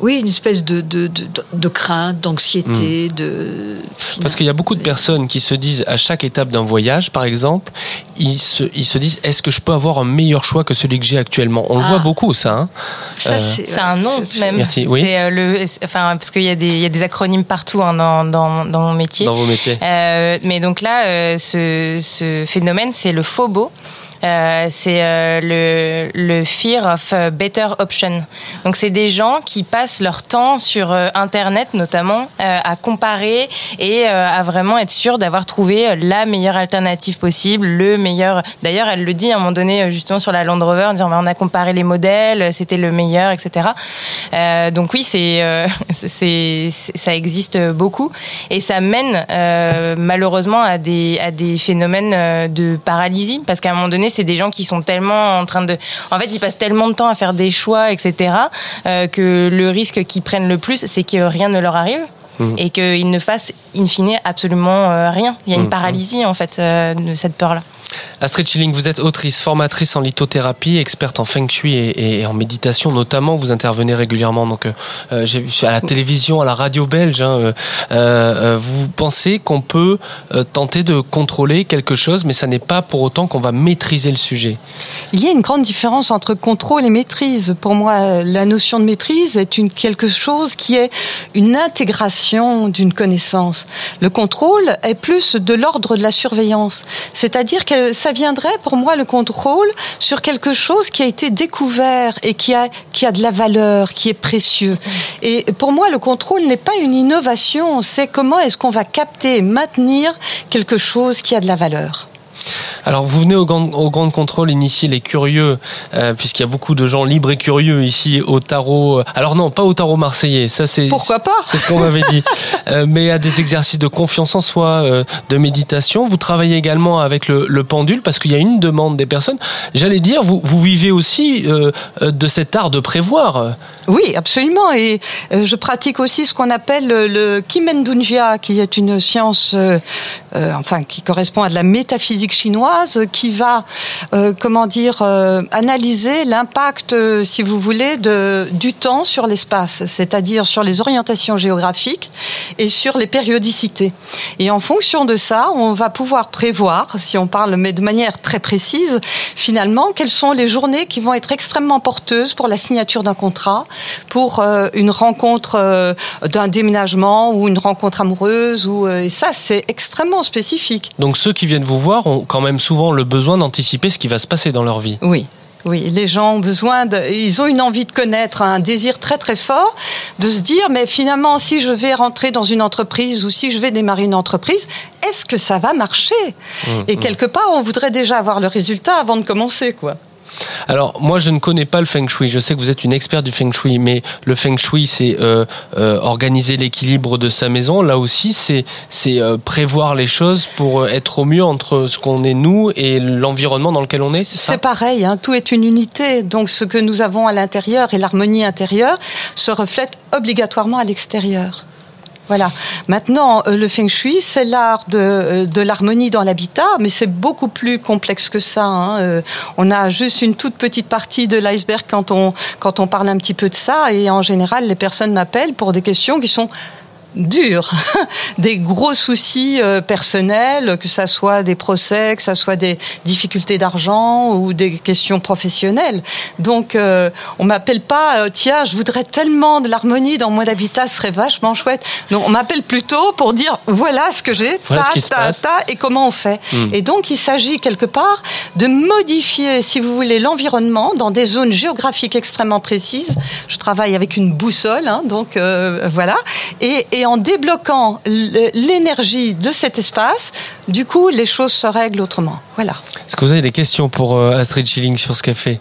oui, une espèce de, de, de, de crainte, d'anxiété, de. Parce qu'il y a beaucoup de personnes qui se disent à chaque étape d'un voyage, par exemple, ils se, ils se disent est-ce que je peux avoir un meilleur choix que celui que j'ai actuellement? On le Ah. voit beaucoup, ça. hein. Ça, Euh, c'est un nom même. Merci, oui. Euh, le, enfin, parce qu'il y, a des- il y a des acronymes partout hein, dans, dans, dans mon métier. Dans vos métiers. Euh, mais donc là, euh, ce, ce phénomène, c'est le FOBO. Euh, c'est euh, le, le fear of a better option. Donc c'est des gens qui passent leur temps sur euh, Internet notamment euh, à comparer et euh, à vraiment être sûr d'avoir trouvé la meilleure alternative possible, le meilleur. D'ailleurs, elle le dit à un moment donné euh, justement sur la Land Rover, en disant on a comparé les modèles, c'était le meilleur, etc. Euh, donc oui, c'est euh, c'est ça existe beaucoup et ça mène euh, malheureusement à des à des phénomènes euh, de paralysie parce qu'à un moment donné, c'est des gens qui sont tellement en train de, en fait, ils passent tellement de temps à faire des choix, etc. euh, que le risque qu'ils prennent le plus, c'est que rien ne leur arrive. Mhm. Et qu'ils ne fassent in fine absolument euh, rien. Il y a une Mhm. paralysie en fait euh, de cette peur-là. Astrid Schilling, vous êtes autrice, formatrice en lithothérapie, experte en feng shui et, en méditation notamment. Vous intervenez régulièrement donc euh, euh, à la télévision, à la radio belge. hein, euh, vous pensez qu'on peut tenter de contrôler quelque chose, mais ça n'est pas pour autant qu'on va maîtriser le sujet. Il y a une grande différence entre contrôle et maîtrise. Pour moi, la notion de maîtrise est quelque chose qui est une intégration d'une connaissance. Le contrôle est plus de l'ordre de la surveillance. C'est-à-dire que ça viendrait, pour moi, le contrôle sur quelque chose qui a été découvert et qui a, qui a de la valeur, qui est précieux. Et pour moi, le contrôle n'est pas une innovation, c'est comment est-ce qu'on va capter et maintenir quelque chose qui a de la valeur. Alors vous venez au grand, au grand contrôle initier les curieux, euh, puisqu'il y a beaucoup de gens libres et curieux ici au tarot. Alors non, pas au tarot marseillais, ça c'est Pourquoi pas C'est ce qu'on m'avait dit. Euh, mais à des exercices de confiance en soi, euh, de méditation. Vous travaillez également avec le, le pendule, parce qu'il y a une demande des personnes. J'allais dire, vous, vous vivez aussi euh, euh, de cet art de prévoir. Oui, absolument. Et euh, je pratique aussi ce qu'on appelle le, Kimendunjia, qui est une science, euh, euh, enfin, qui correspond à de la métaphysique chinoise, qui va, euh, comment dire, euh, analyser l'impact, euh, si vous voulez, de, du temps sur l'espace, c'est-à-dire sur les orientations géographiques et sur les périodicités. Et en fonction de ça, on va pouvoir prévoir, si on parle, mais de manière très précise, finalement, quelles sont les journées qui vont être extrêmement porteuses pour la signature d'un contrat, pour euh, une rencontre euh, d'un déménagement ou une rencontre amoureuse. Ou, euh, et ça, c'est extrêmement spécifique. Donc ceux qui viennent vous voir ont quand même souvent le besoin d'anticiper ce qui va se passer dans leur vie. Oui. Oui, les gens ont besoin de, ils ont une envie de connaître, un désir très très fort de se dire, mais finalement, si je vais rentrer dans une entreprise ou si je vais démarrer une entreprise, est-ce que ça va marcher? Mmh, Et quelque part, on voudrait déjà avoir le résultat avant de commencer, quoi. Alors moi je ne connais pas le feng shui. Je sais que vous êtes une experte du feng shui, mais le feng shui c'est euh, euh, organiser l'équilibre de sa maison. Là aussi c'est euh, prévoir les choses pour être au mieux entre ce qu'on est nous et l'environnement dans lequel on est. C'est pareil, hein, tout est une unité. Donc ce que nous avons à l'intérieur et l'harmonie intérieure se reflète obligatoirement à l'extérieur. Voilà. Maintenant, euh, le feng shui, c'est l'art de, euh, de l'harmonie dans l'habitat, mais c'est beaucoup plus complexe que ça. hein. Euh, On a juste une toute petite partie de l'iceberg quand on, quand on parle un petit peu de ça, et en général, les personnes m'appellent pour des questions qui sont dur, des gros soucis euh, personnels, que ça soit des procès, que ça soit des difficultés d'argent ou des questions professionnelles. Donc, euh, on m'appelle pas, euh, tiens, je voudrais tellement de l'harmonie dans mon habitat, ce serait vachement chouette. Non, on m'appelle plutôt pour dire, voilà ce que j'ai, Voilà ta, ta, et comment on fait. Hmm. Et donc, il s'agit quelque part de modifier, si vous voulez, l'environnement dans des zones géographiques extrêmement précises. Je travaille avec une boussole, hein, donc euh, voilà. Et, et en débloquant l'énergie de cet espace, du coup, les choses se règlent autrement. Voilà. Est-ce que vous avez des questions pour euh, Astrid Schilling sur ce qu'elle fait?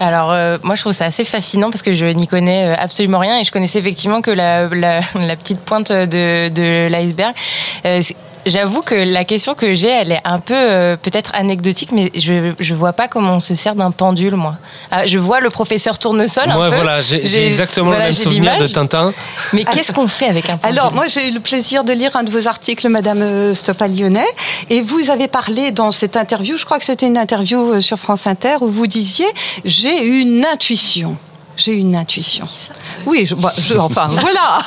Alors, euh, moi, je trouve ça assez fascinant parce que je n'y connais euh, absolument rien et je connaissais effectivement que la, la, la petite pointe de, de l'iceberg. Euh, J'avoue que la question que j'ai, elle est un peu euh, peut-être anecdotique, mais je je vois pas comment on se sert d'un pendule, moi. Ah, je vois le professeur Tournesol. un Moi, peu. voilà, j'ai j'ai exactement voilà, le même souvenir de. Tintin. Mais qu'est-ce qu'on fait avec un pendule? Alors, moi, j'ai eu le plaisir de lire un de vos articles, Madame euh, Stoppa-Lyonnais, et vous avez parlé dans cette interview, je crois que c'était une interview euh, sur France Inter, où vous disiez « j'ai une intuition ». J'ai une intuition. Oui, je, bah, je- enfin, voilà.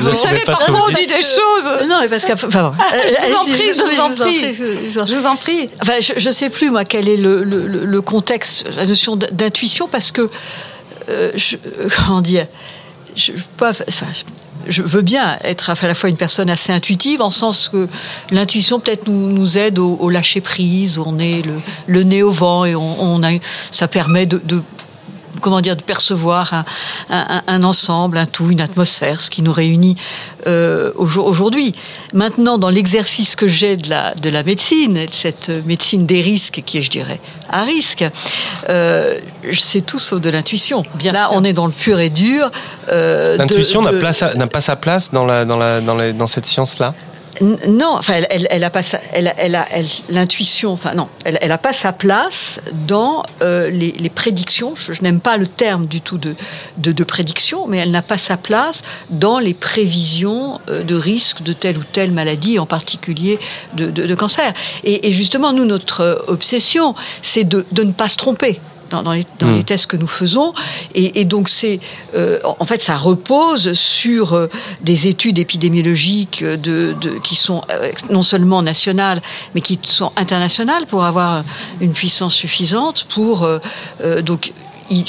Vous savez, parfois on dit des choses. Non, mais parce que. Enfin, bon. Je vous en prie, je vous en prie. je vous en prie. Enfin, je, je sais plus moi quel est le, le, contexte, la notion d'intuition, parce que euh, je, euh, comment dire, je, pas, enfin, je veux bien être à la fois une personne assez intuitive, en sens que l'intuition peut-être nous, aide au, lâcher prise, on est le, nez au vent et on, a, ça permet de comment dire, de percevoir un, un- un ensemble, un tout, une atmosphère, ce qui nous réunit euh, aujourd- aujourd'hui. Maintenant, dans l'exercice que j'ai de la, de la médecine, de cette médecine des risques qui est, je dirais, à risque, euh, c'est tout sauf de l'intuition. Là, on est dans le pur et dur. euh, de- L'intuition n'a de- pas sa place dans, la, dans, la, dans, la- dans cette science-là? Non, enfin, elle, elle, a pas sa, elle, elle a, l'intuition, enfin non, elle, elle a pas sa place dans euh, les, les prédictions. Je, je n'aime pas le terme du tout de, de, de prédiction, mais elle n'a pas sa place dans les prévisions euh, de risque de telle ou telle maladie, en particulier de, de, de cancer. Et, et justement, nous, notre euh, obsession, c'est de, de ne pas se tromper. Dans, dans les, dans Mm. les tests que nous faisons et, et donc c'est euh, en fait ça repose sur euh, des études épidémiologiques de, de- qui sont euh, non seulement nationales mais qui sont internationales pour avoir une puissance suffisante pour donc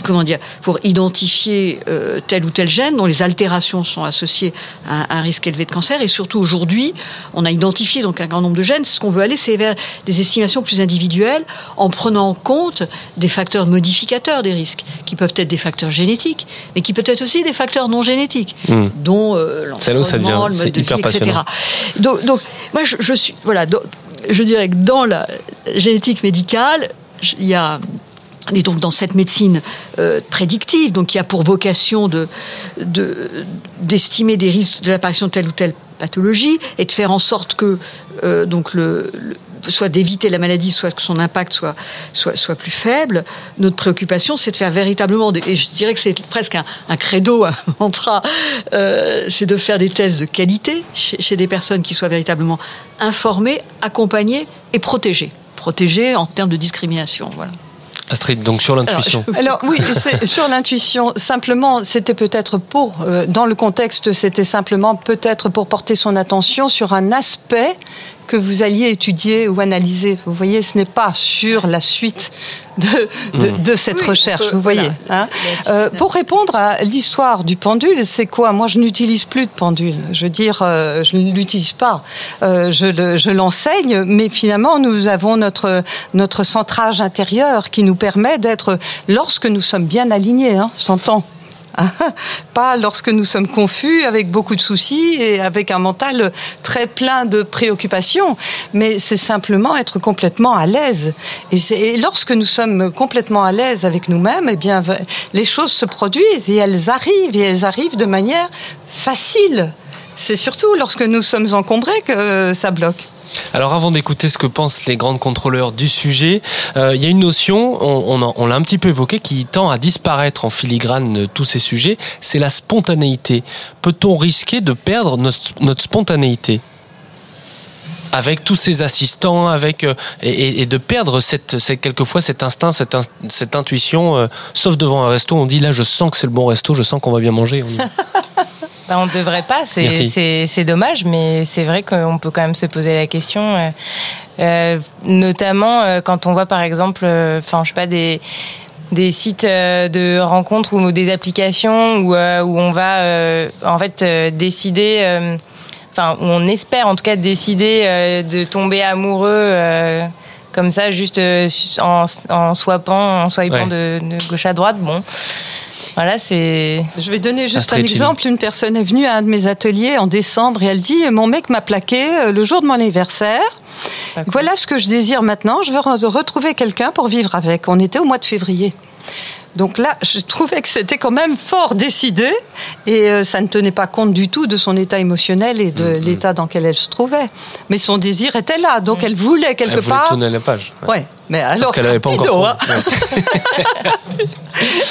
comment dire pour identifier euh, tel ou tel gène dont les altérations sont associées à un risque élevé de cancer et surtout aujourd'hui on a identifié donc un grand nombre de gènes ce qu'on veut aller c'est vers des estimations plus individuelles en prenant en compte des facteurs modificateurs des risques qui peuvent être des facteurs génétiques mais qui peuvent être aussi des facteurs non génétiques Hmm. dont euh, l'environnement, le mode de vie, etc. Donc, donc, moi, je, je suis, voilà, donc, je dirais que dans la génétique médicale, il y a et donc dans cette médecine euh, prédictive, donc qui a pour vocation de de- d'estimer des risques de l'apparition de telle ou telle pathologie et de faire en sorte que euh, donc le, le- soit d'éviter la maladie, soit que son impact soit soit soit plus faible. Notre préoccupation, c'est de faire véritablement des, et je dirais que c'est presque un, un credo, un mantra, euh, c'est de faire des tests de qualité chez, chez des personnes qui soient véritablement informées, accompagnées et protégées. Protégées en termes de discrimination, voilà. Astrid, donc sur l'intuition. Alors oui, c'est sur l'intuition. Simplement, c'était peut-être pour, euh, dans le contexte, c'était simplement peut-être pour porter son attention sur un aspect que vous alliez étudier ou analyser. Vous voyez, ce n'est pas sur la suite de, de, de cette Oui, recherche. vous voyez. voilà. hein. Euh, pour répondre à l'histoire du pendule, c'est quoi? Moi, je n'utilise plus de pendule. Je veux dire, euh, je ne l'utilise pas. Euh, je le- je l'enseigne, mais finalement, nous avons notre notre centrage intérieur qui nous permet d'être, lorsque nous sommes bien alignés, hein, s'entend. Pas lorsque nous sommes confus, avec beaucoup de soucis et avec un mental très plein de préoccupations, mais c'est simplement être complètement à l'aise. Et, lorsque nous sommes complètement à l'aise avec nous-mêmes, eh bien, les choses se produisent et elles arrivent et elles arrivent de manière facile. C'est surtout lorsque nous sommes encombrés que ça bloque. Alors avant d'écouter ce que pensent les grandes contrôleurs du sujet, euh, il y a une notion, on, on, on l'a un petit peu évoqué, qui tend à disparaître en filigrane de tous ces sujets, c'est la spontanéité. Peut-on risquer de perdre notre, notre spontanéité avec tous ces assistants, avec euh, et, et- de perdre cette, cette quelquefois cet instinct, cette, cette intuition, euh, sauf devant un resto, on dit là je sens que c'est le bon resto, je sens qu'on va bien manger. Bah, on ne devrait pas, c'est- c'est c'est dommage, mais c'est vrai qu'on peut quand même se poser la question, euh, euh, notamment euh, quand on voit par exemple, euh, enfin je sais pas des des sites euh, de rencontres ou des applications où, euh, où on va euh, en fait euh, décider, euh, enfin où on espère en tout cas décider euh, de tomber amoureux. euh, comme ça, juste euh, en, en swipant, en swipant de, de gauche à droite, bon, voilà, c'est. Je vais donner juste un exemple. Une personne est venue à un de mes ateliers en décembre et elle dit Mon mec m'a plaqué euh, le jour de mon anniversaire. Voilà ce que je désire maintenant. Je veux re- retrouver quelqu'un pour vivre avec. On était au mois de février. Donc là, je trouvais que c'était quand même fort décidé et euh, ça ne tenait pas compte du tout de son état émotionnel et de l'état dans lequel elle se trouvait. Mais son désir était là, donc elle voulait quelque Elle voulait part. tourner la page. Ouais, mais alors qu'elle avait pas encore hein.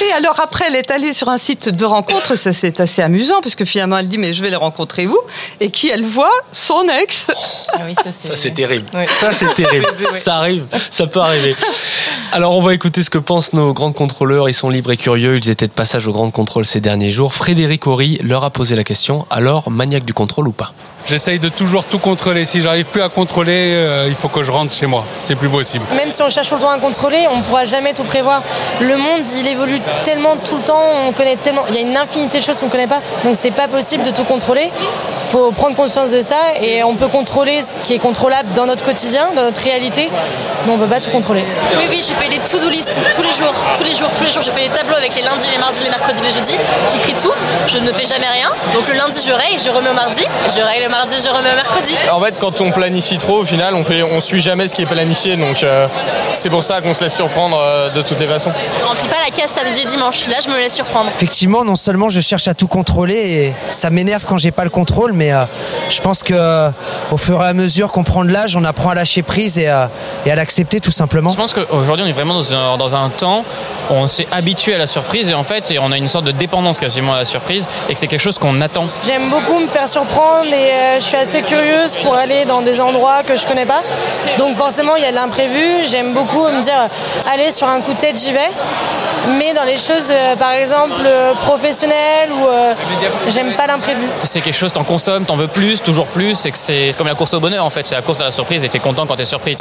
Et alors après, elle est allée sur un site de rencontre, ça c'est assez amusant, parce que finalement elle dit mais je vais les rencontrer où Et qui elle voit Son ex. Ah oui, ça c'est. Ça c'est terrible. Ça c'est terrible. Ça arrive, ça peut arriver. Alors on va écouter ce que pensent nos grands contrôleurs. Sont libres et curieux. Ils étaient de passage au grand contrôle ces derniers jours. Frédéric Horry leur a posé la question. Alors maniaque du contrôle ou pas? J'essaye de toujours tout contrôler. Si j'arrive plus à contrôler, euh, il faut que je rentre chez moi. C'est plus possible. Même si on cherche tout le temps à contrôler, on ne pourra jamais tout prévoir. Le monde, il évolue tellement tout le temps, on connaît tellement, il y a une infinité de choses qu'on ne connaît pas, donc c'est pas possible de tout contrôler. Il faut prendre conscience de ça et on peut contrôler ce qui est contrôlable dans notre quotidien, dans notre réalité, mais on ne peut pas tout contrôler. Oui, oui, je fais des to-do list tous les jours, tous les jours, tous les jours. Je fais des tableaux avec les lundis, les mardis, les mercredis, les jeudis. J'écris tout, je ne fais jamais rien. Donc le lundi, je raye, je remets au mardi. Je raye le mardi, je remets mercredi. En fait, quand on planifie trop, au final, on fait, on suit jamais ce qui est planifié. Donc, euh, c'est pour ça qu'on se laisse surprendre euh, de toutes les façons. Je remplis pas la case samedi et dimanche. Là, je me laisse surprendre. Effectivement, non seulement je cherche à tout contrôler et ça m'énerve quand j'ai pas le contrôle, mais euh, je pense que euh, au fur et à mesure qu'on prend de l'âge, on apprend à lâcher prise et, à- et à l'accepter tout simplement. Je pense qu'aujourd'hui on est vraiment dans un, dans un temps où on s'est habitué à la surprise et en fait et on a une sorte de dépendance quasiment à la surprise et que c'est quelque chose qu'on attend. J'aime beaucoup me faire surprendre et euh, je suis assez curieuse pour aller dans des endroits que je connais pas. Donc forcément, il y a de l'imprévu. J'aime beaucoup me dire, euh, allez, sur un coup de tête, j'y vais. Mais dans les choses, euh, par exemple, euh, professionnelles ou euh, j'aime pas l'imprévu. C'est quelque chose, t'en consommes, t'en veux plus, toujours plus et que c'est comme la course au bonheur en fait, c'est la course à la surprise et t'es content quand t'es surpris.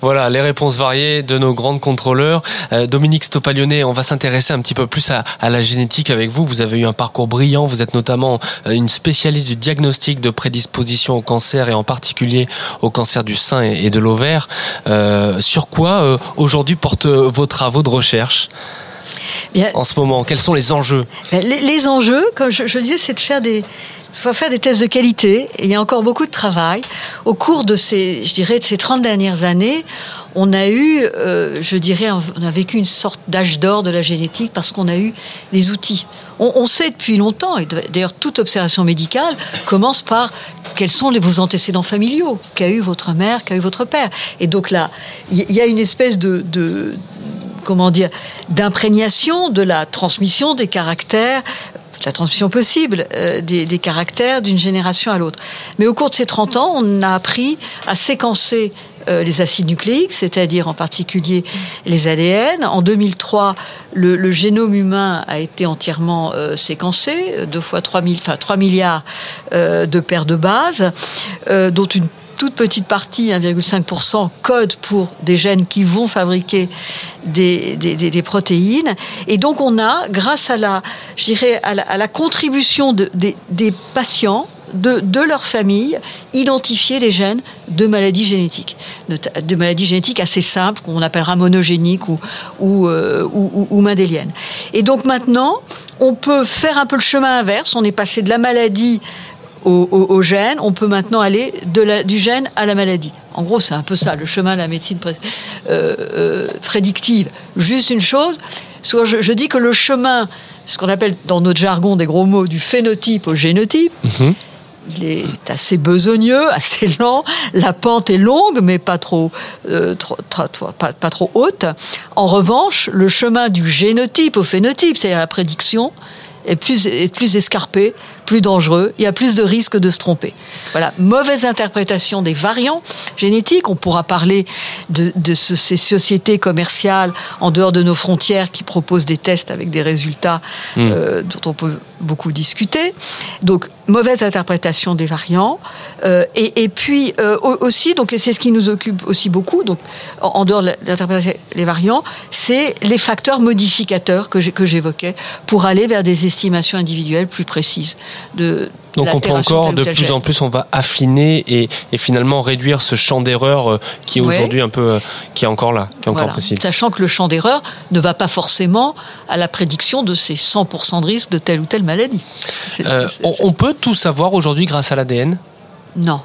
Voilà les réponses variées de nos grandes contrôleurs. Euh, Dominique Stopaglione, on va s'intéresser un petit peu plus à, à la génétique avec vous. Vous avez eu un parcours brillant. Vous êtes notamment euh, une spécialiste du diagnostic de prédisposition au cancer et en particulier au cancer du sein et, de l'ovaire. Euh, sur quoi euh, aujourd'hui portent euh, vos travaux de recherche en ce moment? Quels sont les enjeux? Ben, Les, les enjeux, comme je, je disais, c'est de faire des, faut faire des tests de qualité. Il y a encore beaucoup de travail. Au cours de ces, je dirais, de ces 30 dernières années, on a eu, euh, je dirais, on a vécu une sorte d'âge d'or de la génétique parce qu'on a eu des outils. On, sait depuis longtemps, et d'ailleurs toute observation médicale commence par quels sont vos antécédents familiaux, qu'a eu votre mère, qu'a eu votre père. Et donc là, il y, a une espèce de comment dire, d'imprégnation de la transmission des caractères, la transmission possible euh, des, caractères d'une génération à l'autre. Mais au cours de ces 30 ans, on a appris à séquencer euh, les acides nucléiques, c'est-à-dire en particulier les ADN. En 2003, le, génome humain a été entièrement euh, séquencé, deux fois 3, 000, enfin, 3 milliards de paires de bases, dont une toute petite partie, 1,5%, code pour des gènes qui vont fabriquer des, des, protéines. Et donc on a, grâce à la, je dirais, à la, contribution de, des, patients, de, de leur famille, identifier les gènes de maladies génétiques, de, maladies génétiques assez simples qu'on appellera monogéniques ou, ou, euh, ou, ou, ou mendéliennes. Et donc maintenant, on peut faire un peu le chemin inverse. On est passé de la maladie au, au, au, gène, on peut maintenant aller de la, du gène à la maladie. En gros, c'est un peu ça, le chemin de la médecine pré, euh, euh, prédictive. Juste une chose, soit je, je, dis que le chemin, ce qu'on appelle dans notre jargon des gros mots, du phénotype au génotype, mmh. il est assez besogneux, assez lent, la pente est longue, mais pas trop, euh, trop, trop, trop pas, pas, trop haute. En revanche, le chemin du génotype au phénotype, c'est-à-dire la prédiction, est plus, est plus escarpé, plus dangereux, il y a plus de risques de se tromper. Voilà, mauvaise interprétation des variants génétiques. On pourra parler de, de ce, ces sociétés commerciales en dehors de nos frontières qui proposent des tests avec des résultats mmh. euh, dont on peut beaucoup discuté. Donc, mauvaise interprétation des variants. Euh, et, puis euh, aussi, donc c'est ce qui nous occupe aussi beaucoup, donc en, en dehors de l'interprétation des variants, c'est les facteurs modificateurs que j'évoquais pour aller vers des estimations individuelles plus précises de, donc on peut encore de plus en plus on va affiner et, et finalement réduire ce champ d'erreur euh, qui est aujourd'hui un peu qui est encore là, qui est encore possible. Sachant que le champ d'erreur ne va pas forcément à la prédiction de ces 100% de risque de telle ou telle maladie. Euh, on, on, peut tout savoir aujourd'hui grâce à l'ADN Non.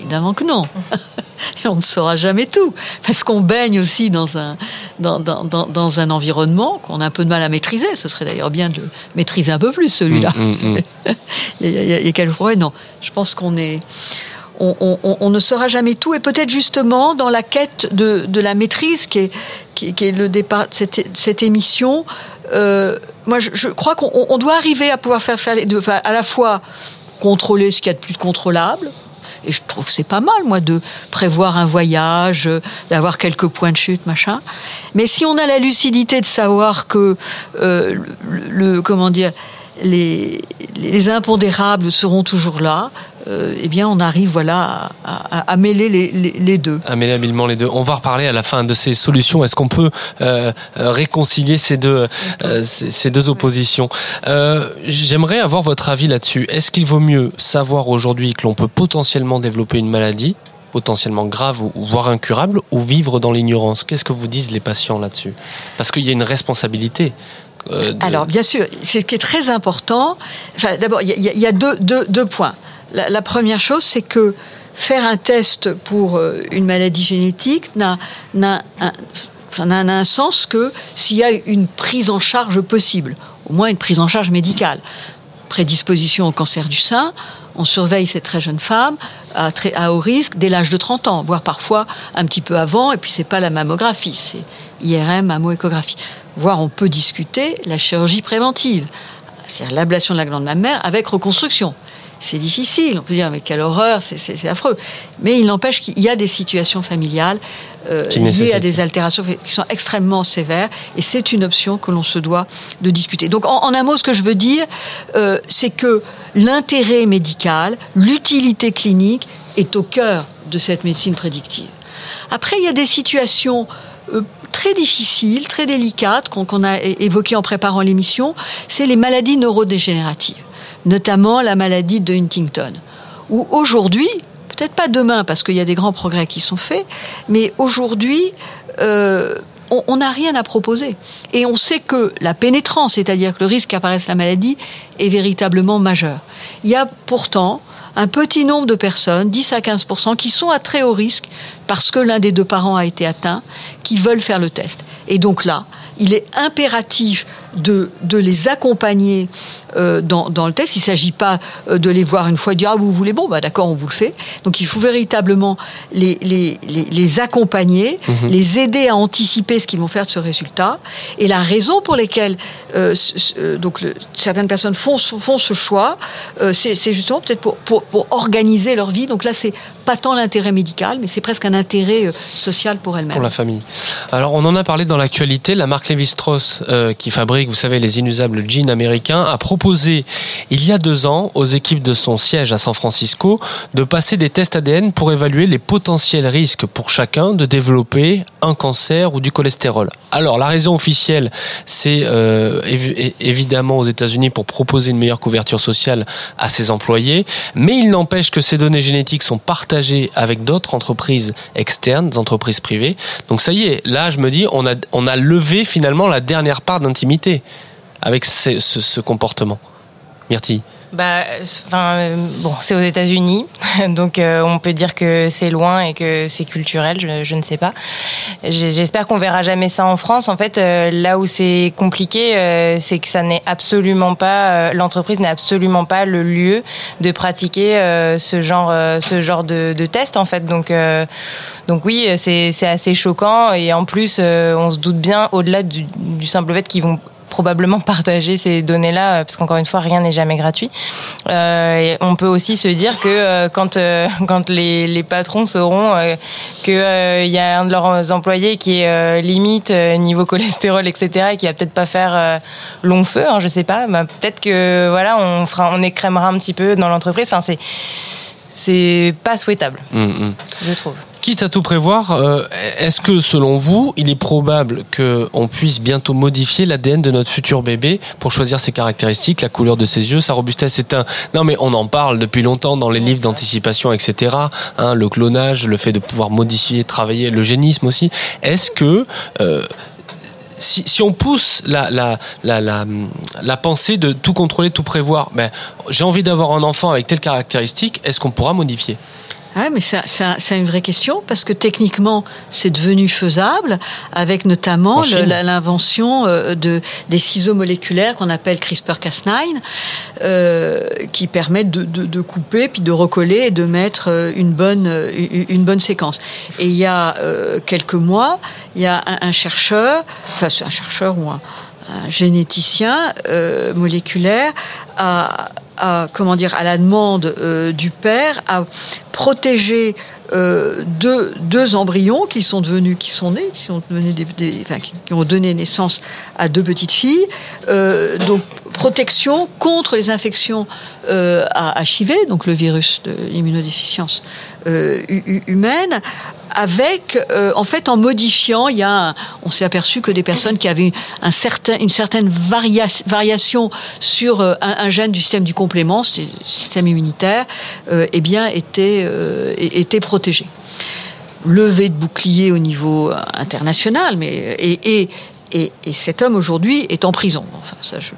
Évidemment que non. Et on ne saura jamais tout. Parce qu'on baigne aussi dans un, dans, dans, dans un environnement qu'on a un peu de mal à maîtriser. Ce serait d'ailleurs bien de maîtriser un peu plus, celui-là. Mmh, mmh, mmh. il, y a, il y a quelques fois, non. Je pense qu'on est. On, on, on, ne saura jamais tout et peut-être justement dans la quête de, de la maîtrise qui est, qui, qui, est le départ de cette, cette émission. Euh, moi, je, je crois qu'on doit arriver à pouvoir faire, faire les deux, enfin, à la fois contrôler ce qu'il y a de plus contrôlable, et je trouve c'est pas mal, moi, de prévoir un voyage, d'avoir quelques points de chute, machin. Mais si on a la lucidité de savoir que euh, le, le, comment dire, les, les impondérables seront toujours là, euh, eh bien, on arrive voilà à, à, à mêler les, les, les, deux. À mêler habilement les deux. On va reparler à la fin de ces solutions. Est-ce qu'on peut euh, réconcilier ces deux euh, ces deux oppositions? Euh, J'aimerais avoir votre avis là-dessus. Est-ce qu'il vaut mieux savoir aujourd'hui que l'on peut potentiellement développer une maladie potentiellement grave ou voire incurable ou vivre dans l'ignorance? Qu'est-ce que vous disent les patients là-dessus? Parce qu'il y a une responsabilité. Euh, de... Alors, bien sûr, ce qui est très important, enfin, d'abord, il y, y, a deux, deux, deux points. La, première chose, c'est que faire un test pour euh, une maladie génétique n'a un, sens que s'il y a une prise en charge possible, au moins une prise en charge médicale. Prédisposition au cancer du sein, on surveille cette très jeune femme à, très, haut risque dès l'âge de 30 ans, voire parfois un petit peu avant, et puis c'est pas la mammographie, c'est IRM, mammoéchographie. Voire on peut discuter la chirurgie préventive, c'est-à-dire l'ablation de la glande mammaire avec reconstruction. C'est difficile, on peut dire mais quelle horreur, c'est affreux. Mais il n'empêche qu'il y a des situations familiales euh, liées à des altérations qui sont extrêmement sévères, et c'est une option que l'on se doit de discuter. Donc en, en, un mot, ce que je veux dire, euh, c'est que l'intérêt médical, l'utilité clinique est au cœur de cette médecine prédictive. Après, il y a des situations euh, très difficiles, très délicates, qu'on qu a évoquées en préparant l'émission, c'est les maladies neurodégénératives notamment la maladie de Huntington, où aujourd'hui, peut-être pas demain parce qu'il y a des grands progrès qui sont faits, mais aujourd'hui, euh, on n'a rien à proposer. Et on sait que la pénétrance, c'est-à-dire que le risque qu'apparaisse la maladie, est véritablement majeur. Il y a pourtant un petit nombre de personnes, 10 à 15% qui sont à très haut risque parce que l'un des deux parents a été atteint, qui veulent faire le test. Et donc là, il est impératif de, de les accompagner euh, dans, dans, le test. Il ne s'agit pas euh, de les voir une fois et de dire ah vous voulez bon bah d'accord on vous le fait. Donc il faut véritablement les, les, les, les accompagner, mmh. les aider à anticiper ce qu'ils vont faire de ce résultat. Et la raison pour laquelle euh, donc le, certaines personnes font, font ce choix, euh, c'est justement peut-être pour, pour, pour, organiser leur vie. Donc là c'est pas tant l'intérêt médical, mais c'est presque un intérêt social pour elle-même. Pour la famille. Alors on en a parlé dans l'actualité. La marque Lévi-Strauss qui fabrique, vous savez, les inusables jeans américains a proposé il y a deux ans aux équipes de son siège à San Francisco de passer des tests ADN pour évaluer les potentiels risques pour chacun de développer un cancer ou du cholestérol. Alors la raison officielle, c'est euh, év évidemment aux États-Unis pour proposer une meilleure couverture sociale à ses employés, mais il n'empêche que ces données génétiques sont partagées avec d'autres entreprises externes, des entreprises privées. Donc ça y est, là je me dis, on a levé finalement la dernière part d'intimité avec ce, comportement. Myrtille bah, enfin, bon, c'est aux États-Unis, donc euh, on peut dire que c'est loin et que c'est culturel. Je, ne sais pas. J'espère qu'on verra jamais ça en France. En fait, euh, là où c'est compliqué, euh, c'est que ça n'est absolument pas, euh, l'entreprise n'est absolument pas le lieu de pratiquer euh, ce genre, ce genre de, test. En fait, donc, donc oui, c'est assez choquant et en plus, on se doute bien, au-delà du simple fait qu'ils vont probablement partager ces données-là, parce qu'encore une fois, rien n'est jamais gratuit. et on peut aussi se dire que quand quand les, les patrons sauront que il y a un de leurs employés qui est limite niveau cholestérol, etc., et qui va peut-être pas faire long feu, hein, je sais pas, bah, peut-être que voilà, on fera, on écrémera un petit peu dans l'entreprise. Enfin, c'est c'est pas souhaitable, Hum, hum. je trouve. Quitte à tout prévoir, euh, est-ce que selon vous, il est probable qu'on puisse bientôt modifier l'ADN de notre futur bébé pour choisir ses caractéristiques, la couleur de ses yeux, sa robustesse? C'est. Non mais on en parle depuis longtemps dans les livres d'anticipation, etc. Hein, le clonage, le fait de pouvoir modifier, travailler, l'eugénisme aussi. Est-ce que... euh, si, si on pousse la, la, la, la, la pensée de tout contrôler, tout prévoir, ben, j'ai envie d'avoir un enfant avec telle caractéristique, est-ce qu'on pourra modifier? Ah, mais c'est une vraie question parce que techniquement c'est devenu faisable avec notamment l'invention euh, de des ciseaux moléculaires qu'on appelle CRISPR-Cas9 euh, qui permettent de, de- de couper puis de recoller et de mettre euh, une bonne euh, une une bonne séquence. Et il y a euh, quelques mois, il y a un, un chercheur, enfin c'est un chercheur ou un généticien euh, moléculaire a, comment dire à la demande euh, du père a protégé euh, deux, deux embryons qui sont devenus qui sont nés qui qui, ont donné naissance à deux petites filles. Donc protection contre les infections euh, à HIV donc le virus de l'immunodéficience euh, hu- hu- humaine avec euh, en fait en modifiant il y a un- on s'est aperçu que des personnes qui avaient un certain, une certaine varia- variation sur un, gène du système du complément le système immunitaire eh bien étaient étaient protégées levée de bouclier au niveau international mais et et, et cet homme aujourd'hui est en prison. Enfin, ça, je,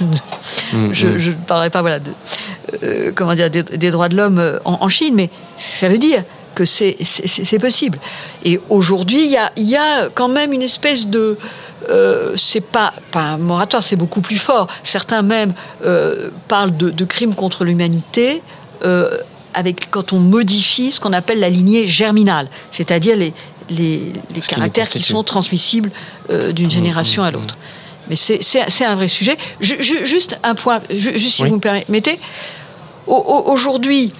Mm, je, mm. je ne parlerai pas voilà, de, euh, comment dire, des, des droits de l'homme euh, en, en Chine, mais ça veut dire que c'est possible. Et aujourd'hui, il y a, il y a quand même une espèce de... Euh, c'est pas, pas un moratoire, c'est beaucoup plus fort. Certains même euh, parlent de, de crimes contre l'humanité avec quand on modifie ce qu'on appelle la lignée germinale, c'est-à-dire les, les, caractères qui sont transmissibles euh, d'une génération à l'autre. Mais c'est- un vrai sujet. Ju- ju- juste un point, ju- juste si Oui. vous me permettez. Au- au- Aujourd'hui,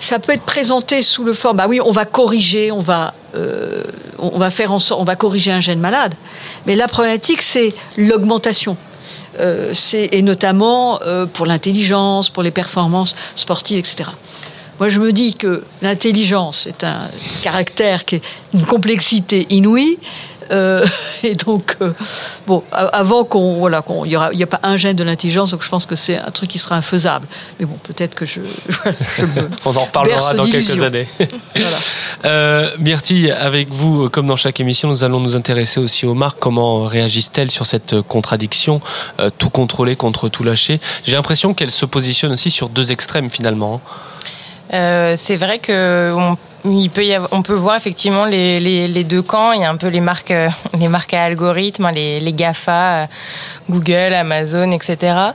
ça peut être présenté sous le forme, bah oui, on va corriger, on va, euh, on va faire en sorte, on va corriger un gène malade. Mais la problématique, c'est l'augmentation. Euh, et notamment euh, pour l'intelligence, pour les performances sportives, etc. Moi, je me dis que l'intelligence est un caractère qui est une complexité inouïe. Euh, et donc, euh, bon, a- avant qu'on, voilà, qu'on, il aura, n'y a pas un gène de l'intelligence, donc je pense que c'est un truc qui sera infaisable. Mais bon, peut-être que je, voilà, je me On en reparlera dans quelques années. Euh, Myrtille, avec vous, comme dans chaque émission, nous allons nous intéresser aussi aux marques. Comment réagissent-elles sur cette contradiction Tout contrôler contre tout lâcher? J'ai l'impression qu'elles se positionnent aussi sur deux extrêmes finalement. hein. Euh, c'est vrai que on, peut voir effectivement les, deux camps. Il y a un peu les marques, euh, les marques à algorithmes, hein, les, Gafa, euh, Google, Amazon, etc.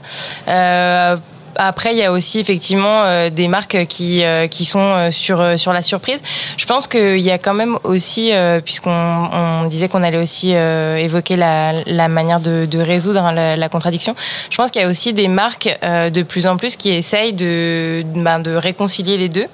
après, il y a aussi effectivement euh, des marques qui euh, qui sont euh, sur sur la surprise. Je pense qu'il y a quand même aussi, puisqu'on on disait qu'on allait aussi évoquer la, la manière de, de résoudre hein, la, la contradiction. Je pense qu'il y a aussi des marques de plus en plus qui essayent de ben, de réconcilier les deux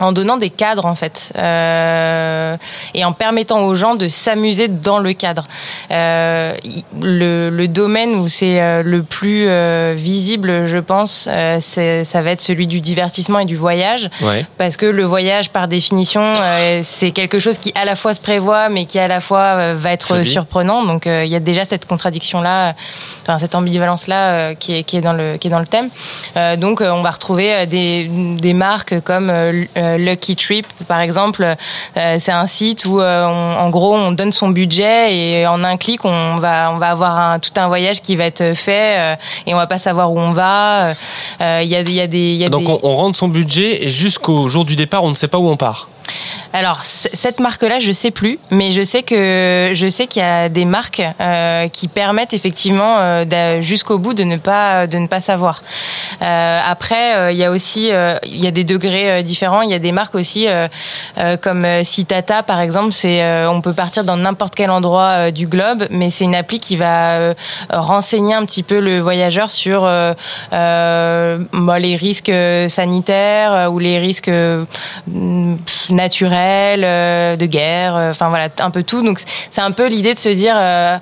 en donnant des cadres en fait euh, et en permettant aux gens de s'amuser dans le cadre. Euh, le, le domaine où c'est euh, le plus euh, visible, je pense, euh, ça va être celui du divertissement et du voyage. Ouais. Parce que le voyage, par définition, euh, c'est quelque chose qui à la fois se prévoit, mais qui à la fois va être surprenant. Donc euh, il y a déjà cette contradiction-là, euh, enfin cette ambivalence-là euh, qui, est, qui est dans le qui est dans le thème. Euh, donc euh, on va retrouver des, des marques comme euh, Lucky Trip, par exemple. Euh, c'est un site où euh, on- en gros on donne son budget et en un clic on va on va avoir un, tout un voyage qui va être fait euh, et on va pas savoir où on va. Euh, Il y a, il y a des il y a Donc des- on, on rentre son budget et jusqu'au jour du départ, on ne sait pas où on part. Alors cette marque-là, je sais plus, mais je sais que je sais qu'il y a des marques euh, qui permettent effectivement euh, jusqu'au bout de ne pas de ne pas savoir. Euh, après, euh, il y a aussi euh, il y a des degrés euh, différents. Il y a des marques aussi comme Citata par exemple. C'est on peut partir dans n'importe quel endroit du globe, mais c'est une appli qui va renseigner un petit peu le voyageur sur bah, les risques sanitaires ou les risques euh, naturels, euh, de guerre, euh, enfin voilà, un peu tout. Donc c'est un peu l'idée de se dire, euh,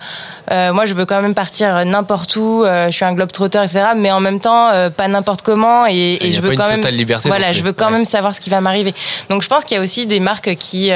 moi je veux quand même partir n'importe où, je suis un globe-trotteur, etc. Mais en même temps, pas n'importe comment, et, je veux quand même, liberté voilà, je veux quand même savoir ce qui va m'arriver. Donc je pense qu'il y a aussi des marques qui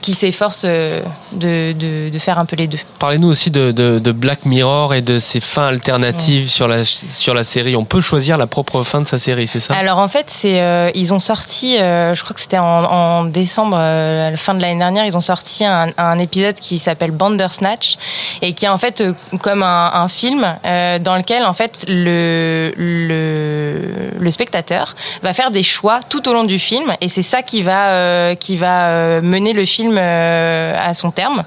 qui s'efforcent euh, de, de, de faire un peu les deux. Parlez-nous aussi de, de, Black Mirror et de ses fins alternatives sur, la, sur la série. On peut choisir la propre fin de sa série, c'est ça? Alors en fait, c'est euh, ils ont sorti, euh, je crois que c'était en, en décembre, euh, la fin de l'année dernière, ils ont sorti un, un épisode qui s'appelle Bandersnatch et qui est en fait comme un, un film dans lequel en fait le, le le spectateur va faire des choix tout au long du film et c'est ça qui va qui va mener le film euh, à son terme.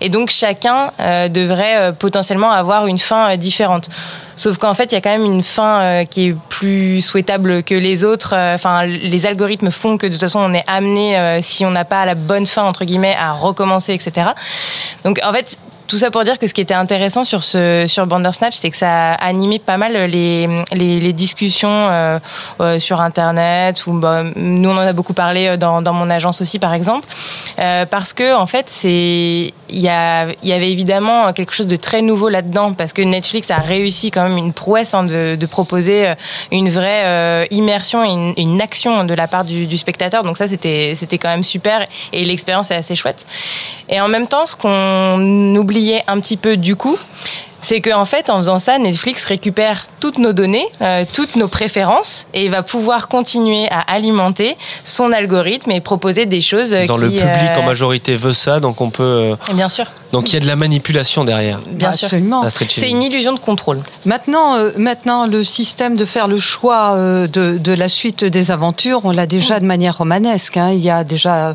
Et donc chacun euh, devrait euh, potentiellement avoir une fin différente. Sauf qu'en fait, il y a quand même une fin qui est plus souhaitable que les autres. Enfin, les algorithmes font que de toute façon, on est amené, si on n'a pas la bonne fin entre guillemets, à recommencer, etc. Donc, en fait. Tout ça pour dire que ce qui était intéressant sur ce sur Bandersnatch, c'est que ça a animé pas mal les les, les discussions euh, euh, sur internet ou bah, nous on en a beaucoup parlé dans dans mon agence aussi par exemple. Euh, parce que en fait c'est il y a il y avait évidemment quelque chose de très nouveau là-dedans parce que Netflix a réussi quand même une prouesse hein, de, de proposer une vraie euh, immersion et une, une action de la part du, du spectateur. Donc ça c'était c'était quand même super et l'expérience est assez chouette et en même temps ce qu'on oublie un petit peu du coup, c'est qu'en en fait, en faisant ça, Netflix récupère toutes nos données, euh, toutes nos préférences, et va pouvoir continuer à alimenter son algorithme et proposer des choses euh, Dans qui, le public euh, en majorité veut ça, donc on peut. euh, et Bien sûr. Donc il y a de la manipulation derrière. Bien sûr. Absolument. C'est une illusion de contrôle. Maintenant, euh, maintenant, le système de faire le choix euh, de, de la suite des aventures, on l'a déjà de manière romanesque. hein. Il y a déjà euh,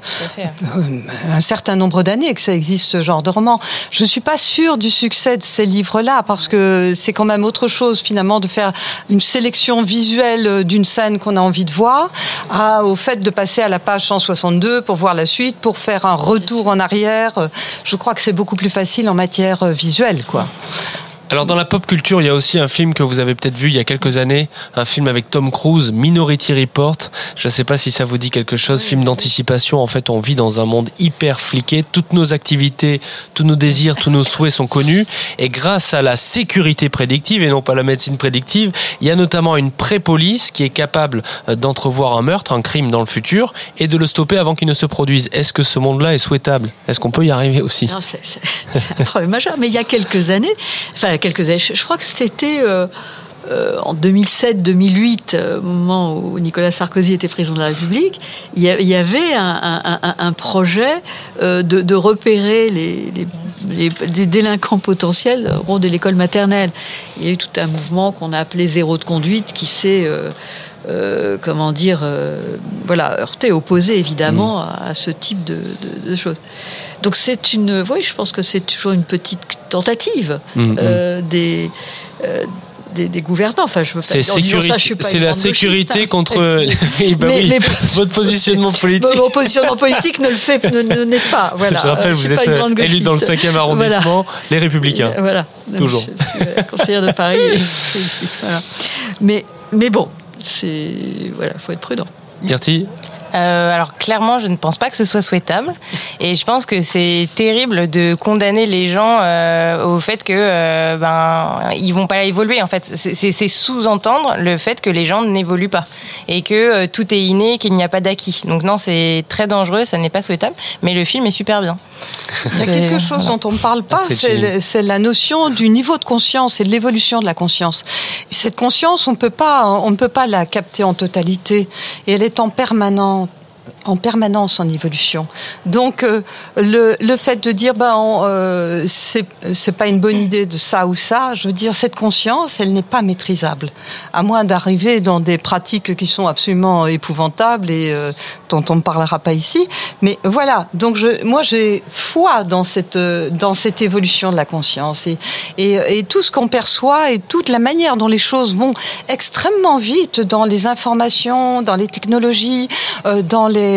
un certain nombre d'années que ça existe ce genre de roman. Je suis pas sûre du succès de ces livres-là parce que c'est quand même autre chose finalement de faire une sélection visuelle euh, d'une scène qu'on a envie de voir, au fait de passer à la page 162 pour voir la suite, pour faire un retour en arrière. Euh, Je crois que c'est beaucoup plus facile en matière euh, visuelle, quoi. Alors dans la pop culture, il y a aussi un film que vous avez peut-être vu il y a quelques années, un film avec Tom Cruise, Minority Report. Je ne sais pas si ça vous dit quelque chose, film d'anticipation. En fait, on vit dans un monde hyper fliqué. Toutes nos activités, tous nos désirs, tous nos souhaits sont connus. Et grâce à la sécurité prédictive et non pas la médecine prédictive, il y a notamment une pré-police qui est capable euh, d'entrevoir un meurtre, un crime dans le futur et de le stopper avant qu'il ne se produise. Est-ce que ce monde-là est souhaitable? Est-ce qu'on peut y arriver aussi? Non, c'est c'est- c'est un problème majeur. Mais il y a quelques années, enfin quelques je, crois que c'était euh, euh, en 2007-2008, euh, au moment où Nicolas Sarkozy était président de la République, il y, avait un, projet de, repérer les, délinquants potentiels au rond de l'école maternelle. Il y a eu tout un mouvement qu'on a appelé zéro de conduite qui s'est euh, comment dire, euh, voilà, heurté, opposé évidemment à, à ce type de, de- de choses. Donc c'est une, oui, je pense que c'est toujours une petite tentative Mhm. euh, des, euh, des des gouvernants. Enfin, je veux C'est la sécurité hein. contre. Oui, bah Mais- oui, mais- votre positionnement politique. Mon positionnement politique ne le fait, ne, ne- n'est pas. Voilà. Je rappelle, vous êtes élu dans le gauchiste. 5e arrondissement, les Républicains. Voilà. Toujours. Je suis conseillère de Paris. et- voilà. Mais, mais bon, c'est voilà, faut être prudent. Gertie Euh, alors clairement, je ne pense pas que ce soit souhaitable, et je pense que c'est terrible de condamner les gens euh, au fait que euh, ben ils vont pas évoluer. En fait, c'est- sous-entendre le fait que les gens n'évoluent pas et que euh, tout est inné, qu'il n'y a pas d'acquis. Donc non, c'est très dangereux, ça n'est pas souhaitable. Mais le film est super bien. Il y a quelque chose dont on ne parle pas, c'est la notion du niveau de conscience et de l'évolution de la conscience. Et cette conscience, on peut pas, on ne peut pas la capter en totalité. Et elle est en permanente en permanence en évolution. Donc euh, le, le fait de dire ben euh, c'est pas une bonne idée de ça ou ça, je veux dire cette conscience, elle n'est pas maîtrisable, à moins d'arriver dans des pratiques qui sont absolument épouvantables et euh, dont on ne parlera pas ici. Mais voilà, donc je, moi j'ai foi dans cette dans cette évolution de la conscience et et, et tout ce qu'on perçoit et toute la manière dont les choses vont extrêmement vite dans les informations, dans les technologies, euh, dans les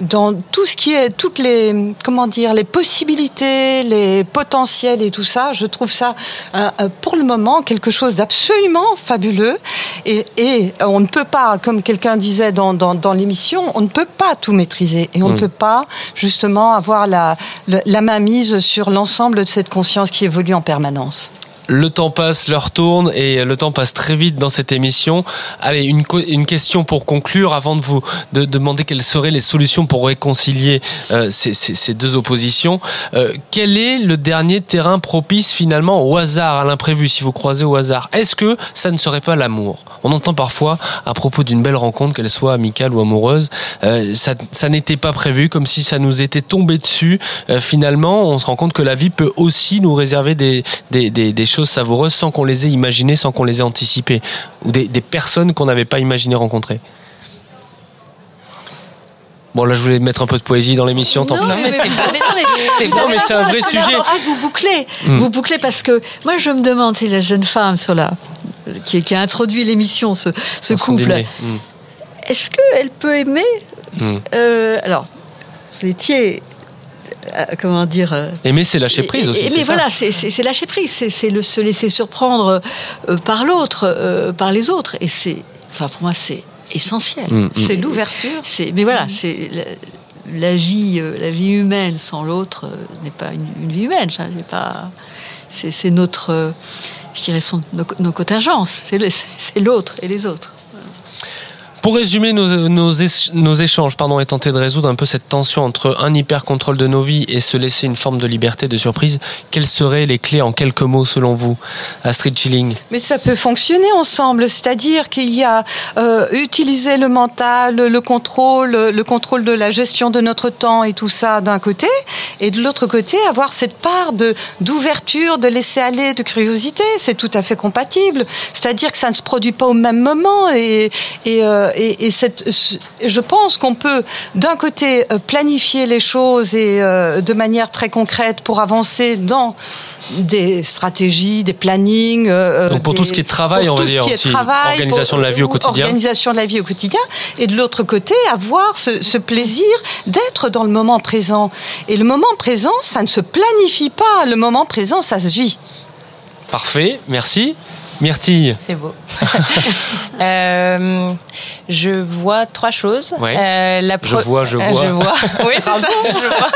dans tout ce qui est toutes les comment dire les possibilités, les potentiels et tout ça. Je trouve ça euh, euh, pour le moment quelque chose d'absolument fabuleux et, et on ne peut pas, comme quelqu'un disait dans, dans, dans l'émission, on ne peut pas tout maîtriser et on ne Mm. peut pas justement avoir la, la, la main mise sur l'ensemble de cette conscience qui évolue en permanence. Le temps passe, l'heure tourne et le temps passe très vite dans cette émission. Allez, une, une question pour conclure avant de vous de demander quelles seraient les solutions pour réconcilier euh, ces, ces- ces deux oppositions. Euh, quel est le dernier terrain propice finalement au hasard, à l'imprévu, si vous croisez au hasard? Est-ce que ça ne serait pas l'amour? On entend parfois à propos d'une belle rencontre, qu'elle soit amicale ou amoureuse, euh, ça, ça n'était pas prévu, comme si ça nous était tombé dessus. Euh, finalement, on se rend compte que la vie peut aussi nous réserver des, des, des choses savoureuses sans qu'on les ait imaginées, sans qu'on les ait anticipées, ou des, des personnes qu'on n'avait pas imaginé rencontrer. Bon, là, je voulais mettre un peu de poésie dans l'émission, tant pis. Non, mais c'est un vrai sujet. ah, vous bouclez, Mm. vous bouclez parce que moi je me demande si la jeune femme sur la qui, qui a introduit l'émission, ce, couple, dîner. Mm. est-ce qu'elle peut aimer Mm. euh, Alors, vous étiez comment dire euh, Aimer, c'est lâcher prise aussi. mais voilà, c'est- lâcher prise, c'est c'est le se laisser surprendre euh, par l'autre, euh, par les autres, et c'est, enfin pour moi c'est essentiel. Mm, mm. C'est l'ouverture. C'est, mais voilà, c'est la, la vie, euh, la vie humaine sans l'autre euh, n'est pas une, une vie humaine. C'est pas, c'est, c'est notre, euh, je dirais, son, nos, nos contingences. C'est l'autre et les autres. Pour résumer nos, nos, nos échanges pardon, et tenter de résoudre un peu cette tension entre un hyper contrôle de nos vies et se laisser une forme de liberté, de surprise, quelles seraient les clés en quelques mots selon vous, Astrid Chilling Mais ça peut fonctionner ensemble, c'est-à-dire qu'il y a euh, utiliser le mental, le contrôle, le contrôle de la gestion de notre temps et tout ça d'un côté, et de l'autre côté avoir cette part de d'ouverture, de laisser aller, de curiosité. C'est tout à fait compatible. C'est-à-dire que ça ne se produit pas au même moment et et euh, et, et cette, je pense qu'on peut d'un côté euh, planifier les choses et euh, de manière très concrète pour avancer dans des stratégies, des plannings. euh, Donc pour des- tout ce qui est travail, pour on va dire aussi, travail, organisation de la vie au quotidien. Organisation de la vie au quotidien. Et de l'autre côté, avoir ce, ce plaisir d'être dans le moment présent. Et le moment présent, ça ne se planifie pas. Le moment présent, ça se vit. Parfait, merci. Myrtille C'est beau. Euh, je vois trois choses. Ouais. Euh, la Je pre- vois, je Euh, vois. je vois. Oui, c'est ça. Je vois.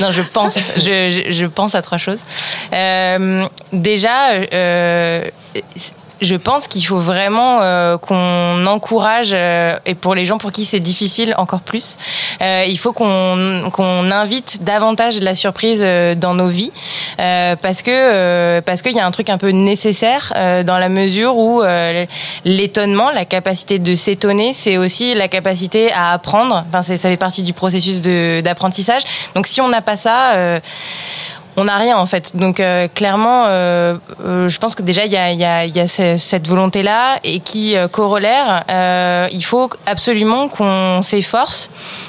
Non, je pense. Je, je, je pense à trois choses. Euh, déjà, euh, je pense qu'il faut vraiment euh, qu'on encourage, euh, et pour les gens pour qui c'est difficile encore plus, euh, il faut qu'on qu'on invite davantage de la surprise euh, dans nos vies, euh, parce que euh, parce qu'il y a un truc un peu nécessaire dans la mesure où l'étonnement, la capacité de s'étonner, c'est aussi la capacité à apprendre. Enfin, ça fait partie du processus d'apprentissage. Donc, si on n'a pas ça. On n'a rien en fait. Donc euh, clairement, euh, euh, je pense que déjà il y a, y a- y a ce- cette volonté-là et qui euh, corollaire, euh, il faut absolument qu'on s'efforce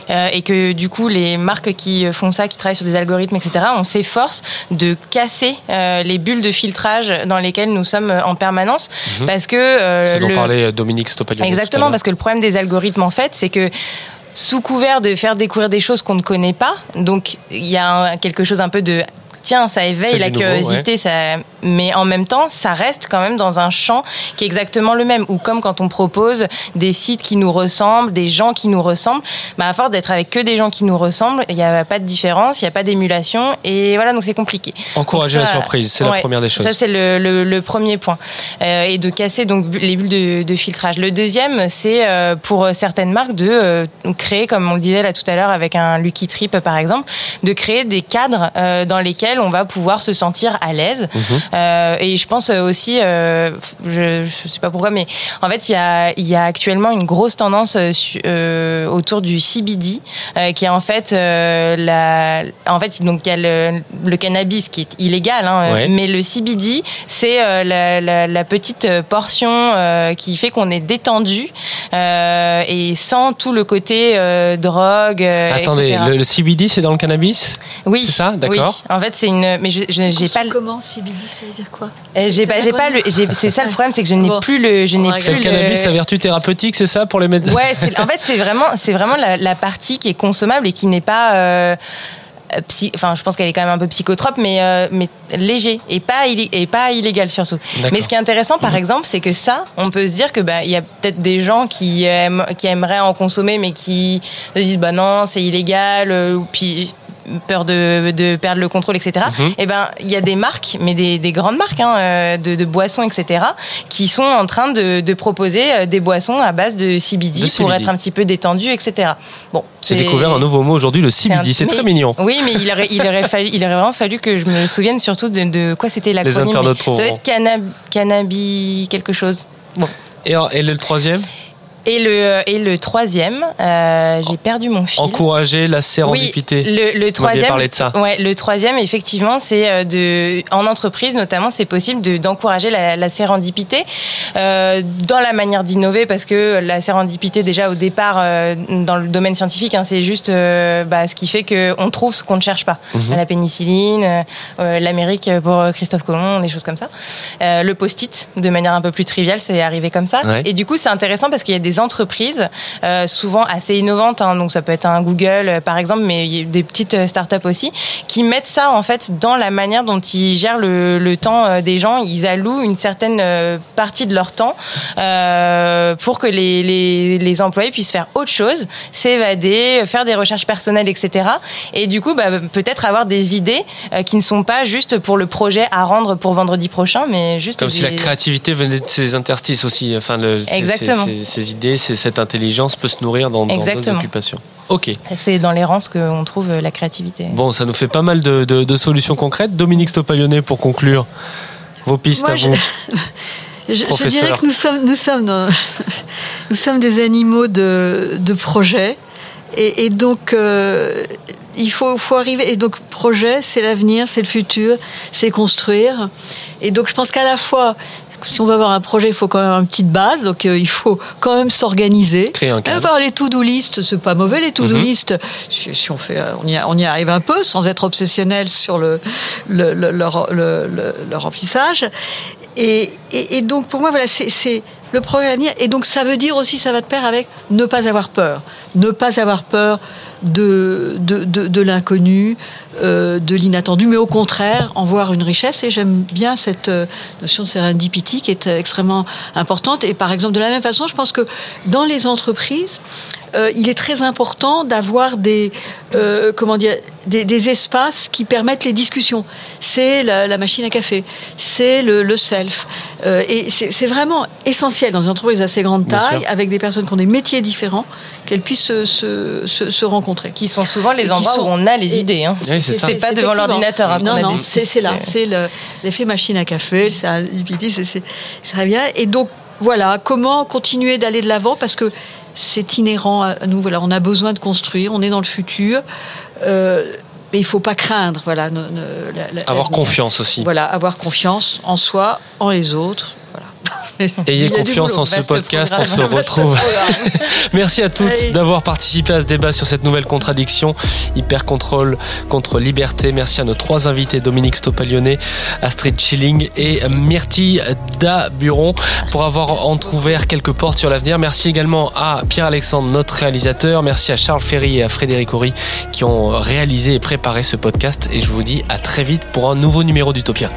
euh, et que du coup les marques qui font ça, qui travaillent sur des algorithmes, etc., on s'efforce de casser euh, les bulles de filtrage dans lesquelles nous sommes en permanence Mhm. parce que euh, C'est dont le- parlait Dominique Stopadian. Exactement, parce que le problème des algorithmes, en fait, c'est que sous couvert de faire découvrir des choses qu'on ne connaît pas, donc il y a un- quelque chose un peu de tiens, ça éveille la nouveau, curiosité, ça... mais en même temps, ça reste quand même dans un champ qui est exactement le même. Ou comme quand on propose des sites qui nous ressemblent, des gens qui nous ressemblent, bah à force d'être avec que des gens qui nous ressemblent, il n'y a pas de différence, il n'y a pas d'émulation, et voilà, donc c'est compliqué. Encourager Donc la surprise, c'est la première des choses. Ça, c'est le, le- le premier point. Euh, et de casser donc les bulles de, de filtrage. Le deuxième, c'est euh, pour certaines marques de euh, créer, comme on le disait là tout à l'heure avec un Lucky Trip par exemple, de créer des cadres euh, dans lesquels on va pouvoir se sentir à l'aise. Mhm. Euh, et je pense aussi, euh, je, je sais pas pourquoi, mais en fait, il y a, y a actuellement une grosse tendance euh, euh, autour du CBD, euh, qui est en fait euh, la, en fait, donc il y a le, le cannabis qui est illégal, hein, Ouais. mais le CBD, c'est euh, la, la, la petite portion euh, qui fait qu'on est détendu euh, et sans tout le côté euh, drogue. euh, Attendez, etc. le, le CBD, c'est dans le cannabis? Oui, C'est ça? D'accord. Oui. En fait, c'est une. Mais je, je- j'ai pas. Comment CBD, ça veut dire quoi Euh, J'ai pas, j'ai pas le. j'ai- C'est ça le problème, c'est que je n'ai plus le. Je n'ai C'est plus le cannabis le. à vertu thérapeutique, c'est ça pour les médecins Ouais, c'est- en fait, c'est vraiment, c'est vraiment la, la partie qui est consommable et qui n'est pas. euh, euh, psy- Enfin, je pense qu'elle est quand même un peu psychotrope, mais euh, mais léger et pas illé- et pas illégal surtout. D'accord. Mais ce qui est intéressant, par exemple, c'est que ça, on peut se dire que bah il y a peut-être des gens qui aiment, qui aimeraient en consommer, mais qui se disent bah non, c'est illégal, euh, ou puis peur de, de perdre le contrôle, etc. Mhm. Et ben, il y a des marques, mais des, des grandes marques hein, euh, de, de boissons, etc., qui sont en train de, de proposer euh, des boissons à base de CBD, De pour être un petit peu détendu, etc. Bon, J'ai c'est- découvert un nouveau mot aujourd'hui, le CBD. C'est un- très mignon. Oui, mais il aurait, il aurait fallu, il aurait vraiment fallu que je me souvienne surtout de, de quoi c'était l'acronyme. internautes mais Ça doit être cannab, cannabis quelque chose. Bon. Et, et le troisième? Et le, et le troisième, euh, j'ai perdu mon fil. Encourager la sérendipité. Oui, le, le troisième. parlé de ça. Ouais, le troisième, effectivement, c'est euh, de, en entreprise notamment, c'est possible de d'encourager la, la sérendipité euh, dans la manière d'innover, parce que la sérendipité, déjà au départ, euh, dans le domaine scientifique, hein, c'est juste euh, bah, ce qui fait que on trouve ce qu'on ne cherche pas. Mhm. La pénicilline, euh, euh, l'Amérique pour Christophe Colomb, des choses comme ça. Euh, le post-it, de manière un peu plus triviale, c'est arrivé comme ça. Ouais. Et du coup, c'est intéressant parce qu'il y a des entreprises, euh, souvent assez innovantes, hein, donc ça peut être un Google euh, par exemple, mais il y a des petites euh, startups aussi, qui mettent ça en fait dans la manière dont ils gèrent le, le temps des gens. Ils allouent une certaine partie de leur temps euh, pour que les, les, les employés puissent faire autre chose, s'évader, faire des recherches personnelles, etc. Et du coup, bah, peut-être avoir des idées qui ne sont pas juste pour le projet à rendre pour vendredi prochain, mais juste Comme si la créativité venait de ces interstices aussi. Enfin, le, Exactement. Ces, ces- ces idées, c'est- cette intelligence peut se nourrir dans d'autres occupations. Ok. C'est dans l'errance qu'on trouve euh, la créativité. Bon, ça nous fait pas mal de, de- de solutions concrètes. Dominique Stopalionnet, pour conclure, vos pistes Moi, à je- vous. Je, je dirais que nous sommes, nous sommes, dans- nous sommes des animaux de, de projet. Et, et donc, euh, il faut, faut arriver. Et donc, projet, c'est l'avenir, c'est le futur, c'est construire. Et donc, je pense qu'à la fois, si on va avoir un projet, il faut quand même une petite base. Donc, euh, il faut quand même s'organiser. Créer un cadre. Avoir les to-do list, c'est pas mauvais, les to-do list. Si, si on fait, euh, on y, on y arrive un peu, sans être obsessionnel sur le, le, le, leur- le- le- le remplissage. Et, et, et donc, pour moi, voilà, c'est- le progrès à l'avenir. Et donc, ça veut dire aussi, ça va de pair avec ne pas avoir peur. Ne pas avoir peur de, de, de, de l'inconnu, euh, de l'inattendu, mais au contraire, en voir une richesse. Et j'aime bien cette euh, notion de serendipity qui est extrêmement importante. Et par exemple, de la même façon, je pense que dans les entreprises, euh, il est très important d'avoir des, euh, comment dire, des, des espaces qui permettent les discussions. C'est la, la machine à café, c'est le, le self. Et c'est vraiment essentiel dans une entreprise assez grande taille, avec des personnes qui ont des métiers différents, qu'elles puissent se, se, se, se rencontrer. Qui sont souvent les endroits sont- où on a les et- idées. Hein. Oui, c'est ça. C'est pas devant l'ordinateur. hein, non, non, des- c'est c'est là. C'est le- l'effet machine à café, serendipity, c'est c'est- c'est très bien. Et donc, voilà, comment continuer d'aller de l'avant? Parce que c'est inhérent à nous. Voilà, on a besoin de construire, on est dans le futur. Euh, mais il faut pas craindre, voilà. ne- ne- la- la- Avoir confiance aussi. Voilà, avoir confiance en soi, en les autres. Ayez confiance en ce podcast, on se retrouve. Merci à toutes d'avoir participé à ce débat sur cette nouvelle contradiction, hyper contrôle contre liberté. Merci à nos trois invités, Dominique Stopalionnet, Astrid Schilling et Myrtille Daburon, pour avoir entrouvert quelques portes sur l'avenir. Merci également à Pierre-Alexandre, notre réalisateur. Merci à Charles Ferry et à Frédéric Horry qui ont réalisé et préparé ce podcast. Et je vous dis à très vite pour un nouveau numéro d'Utopia.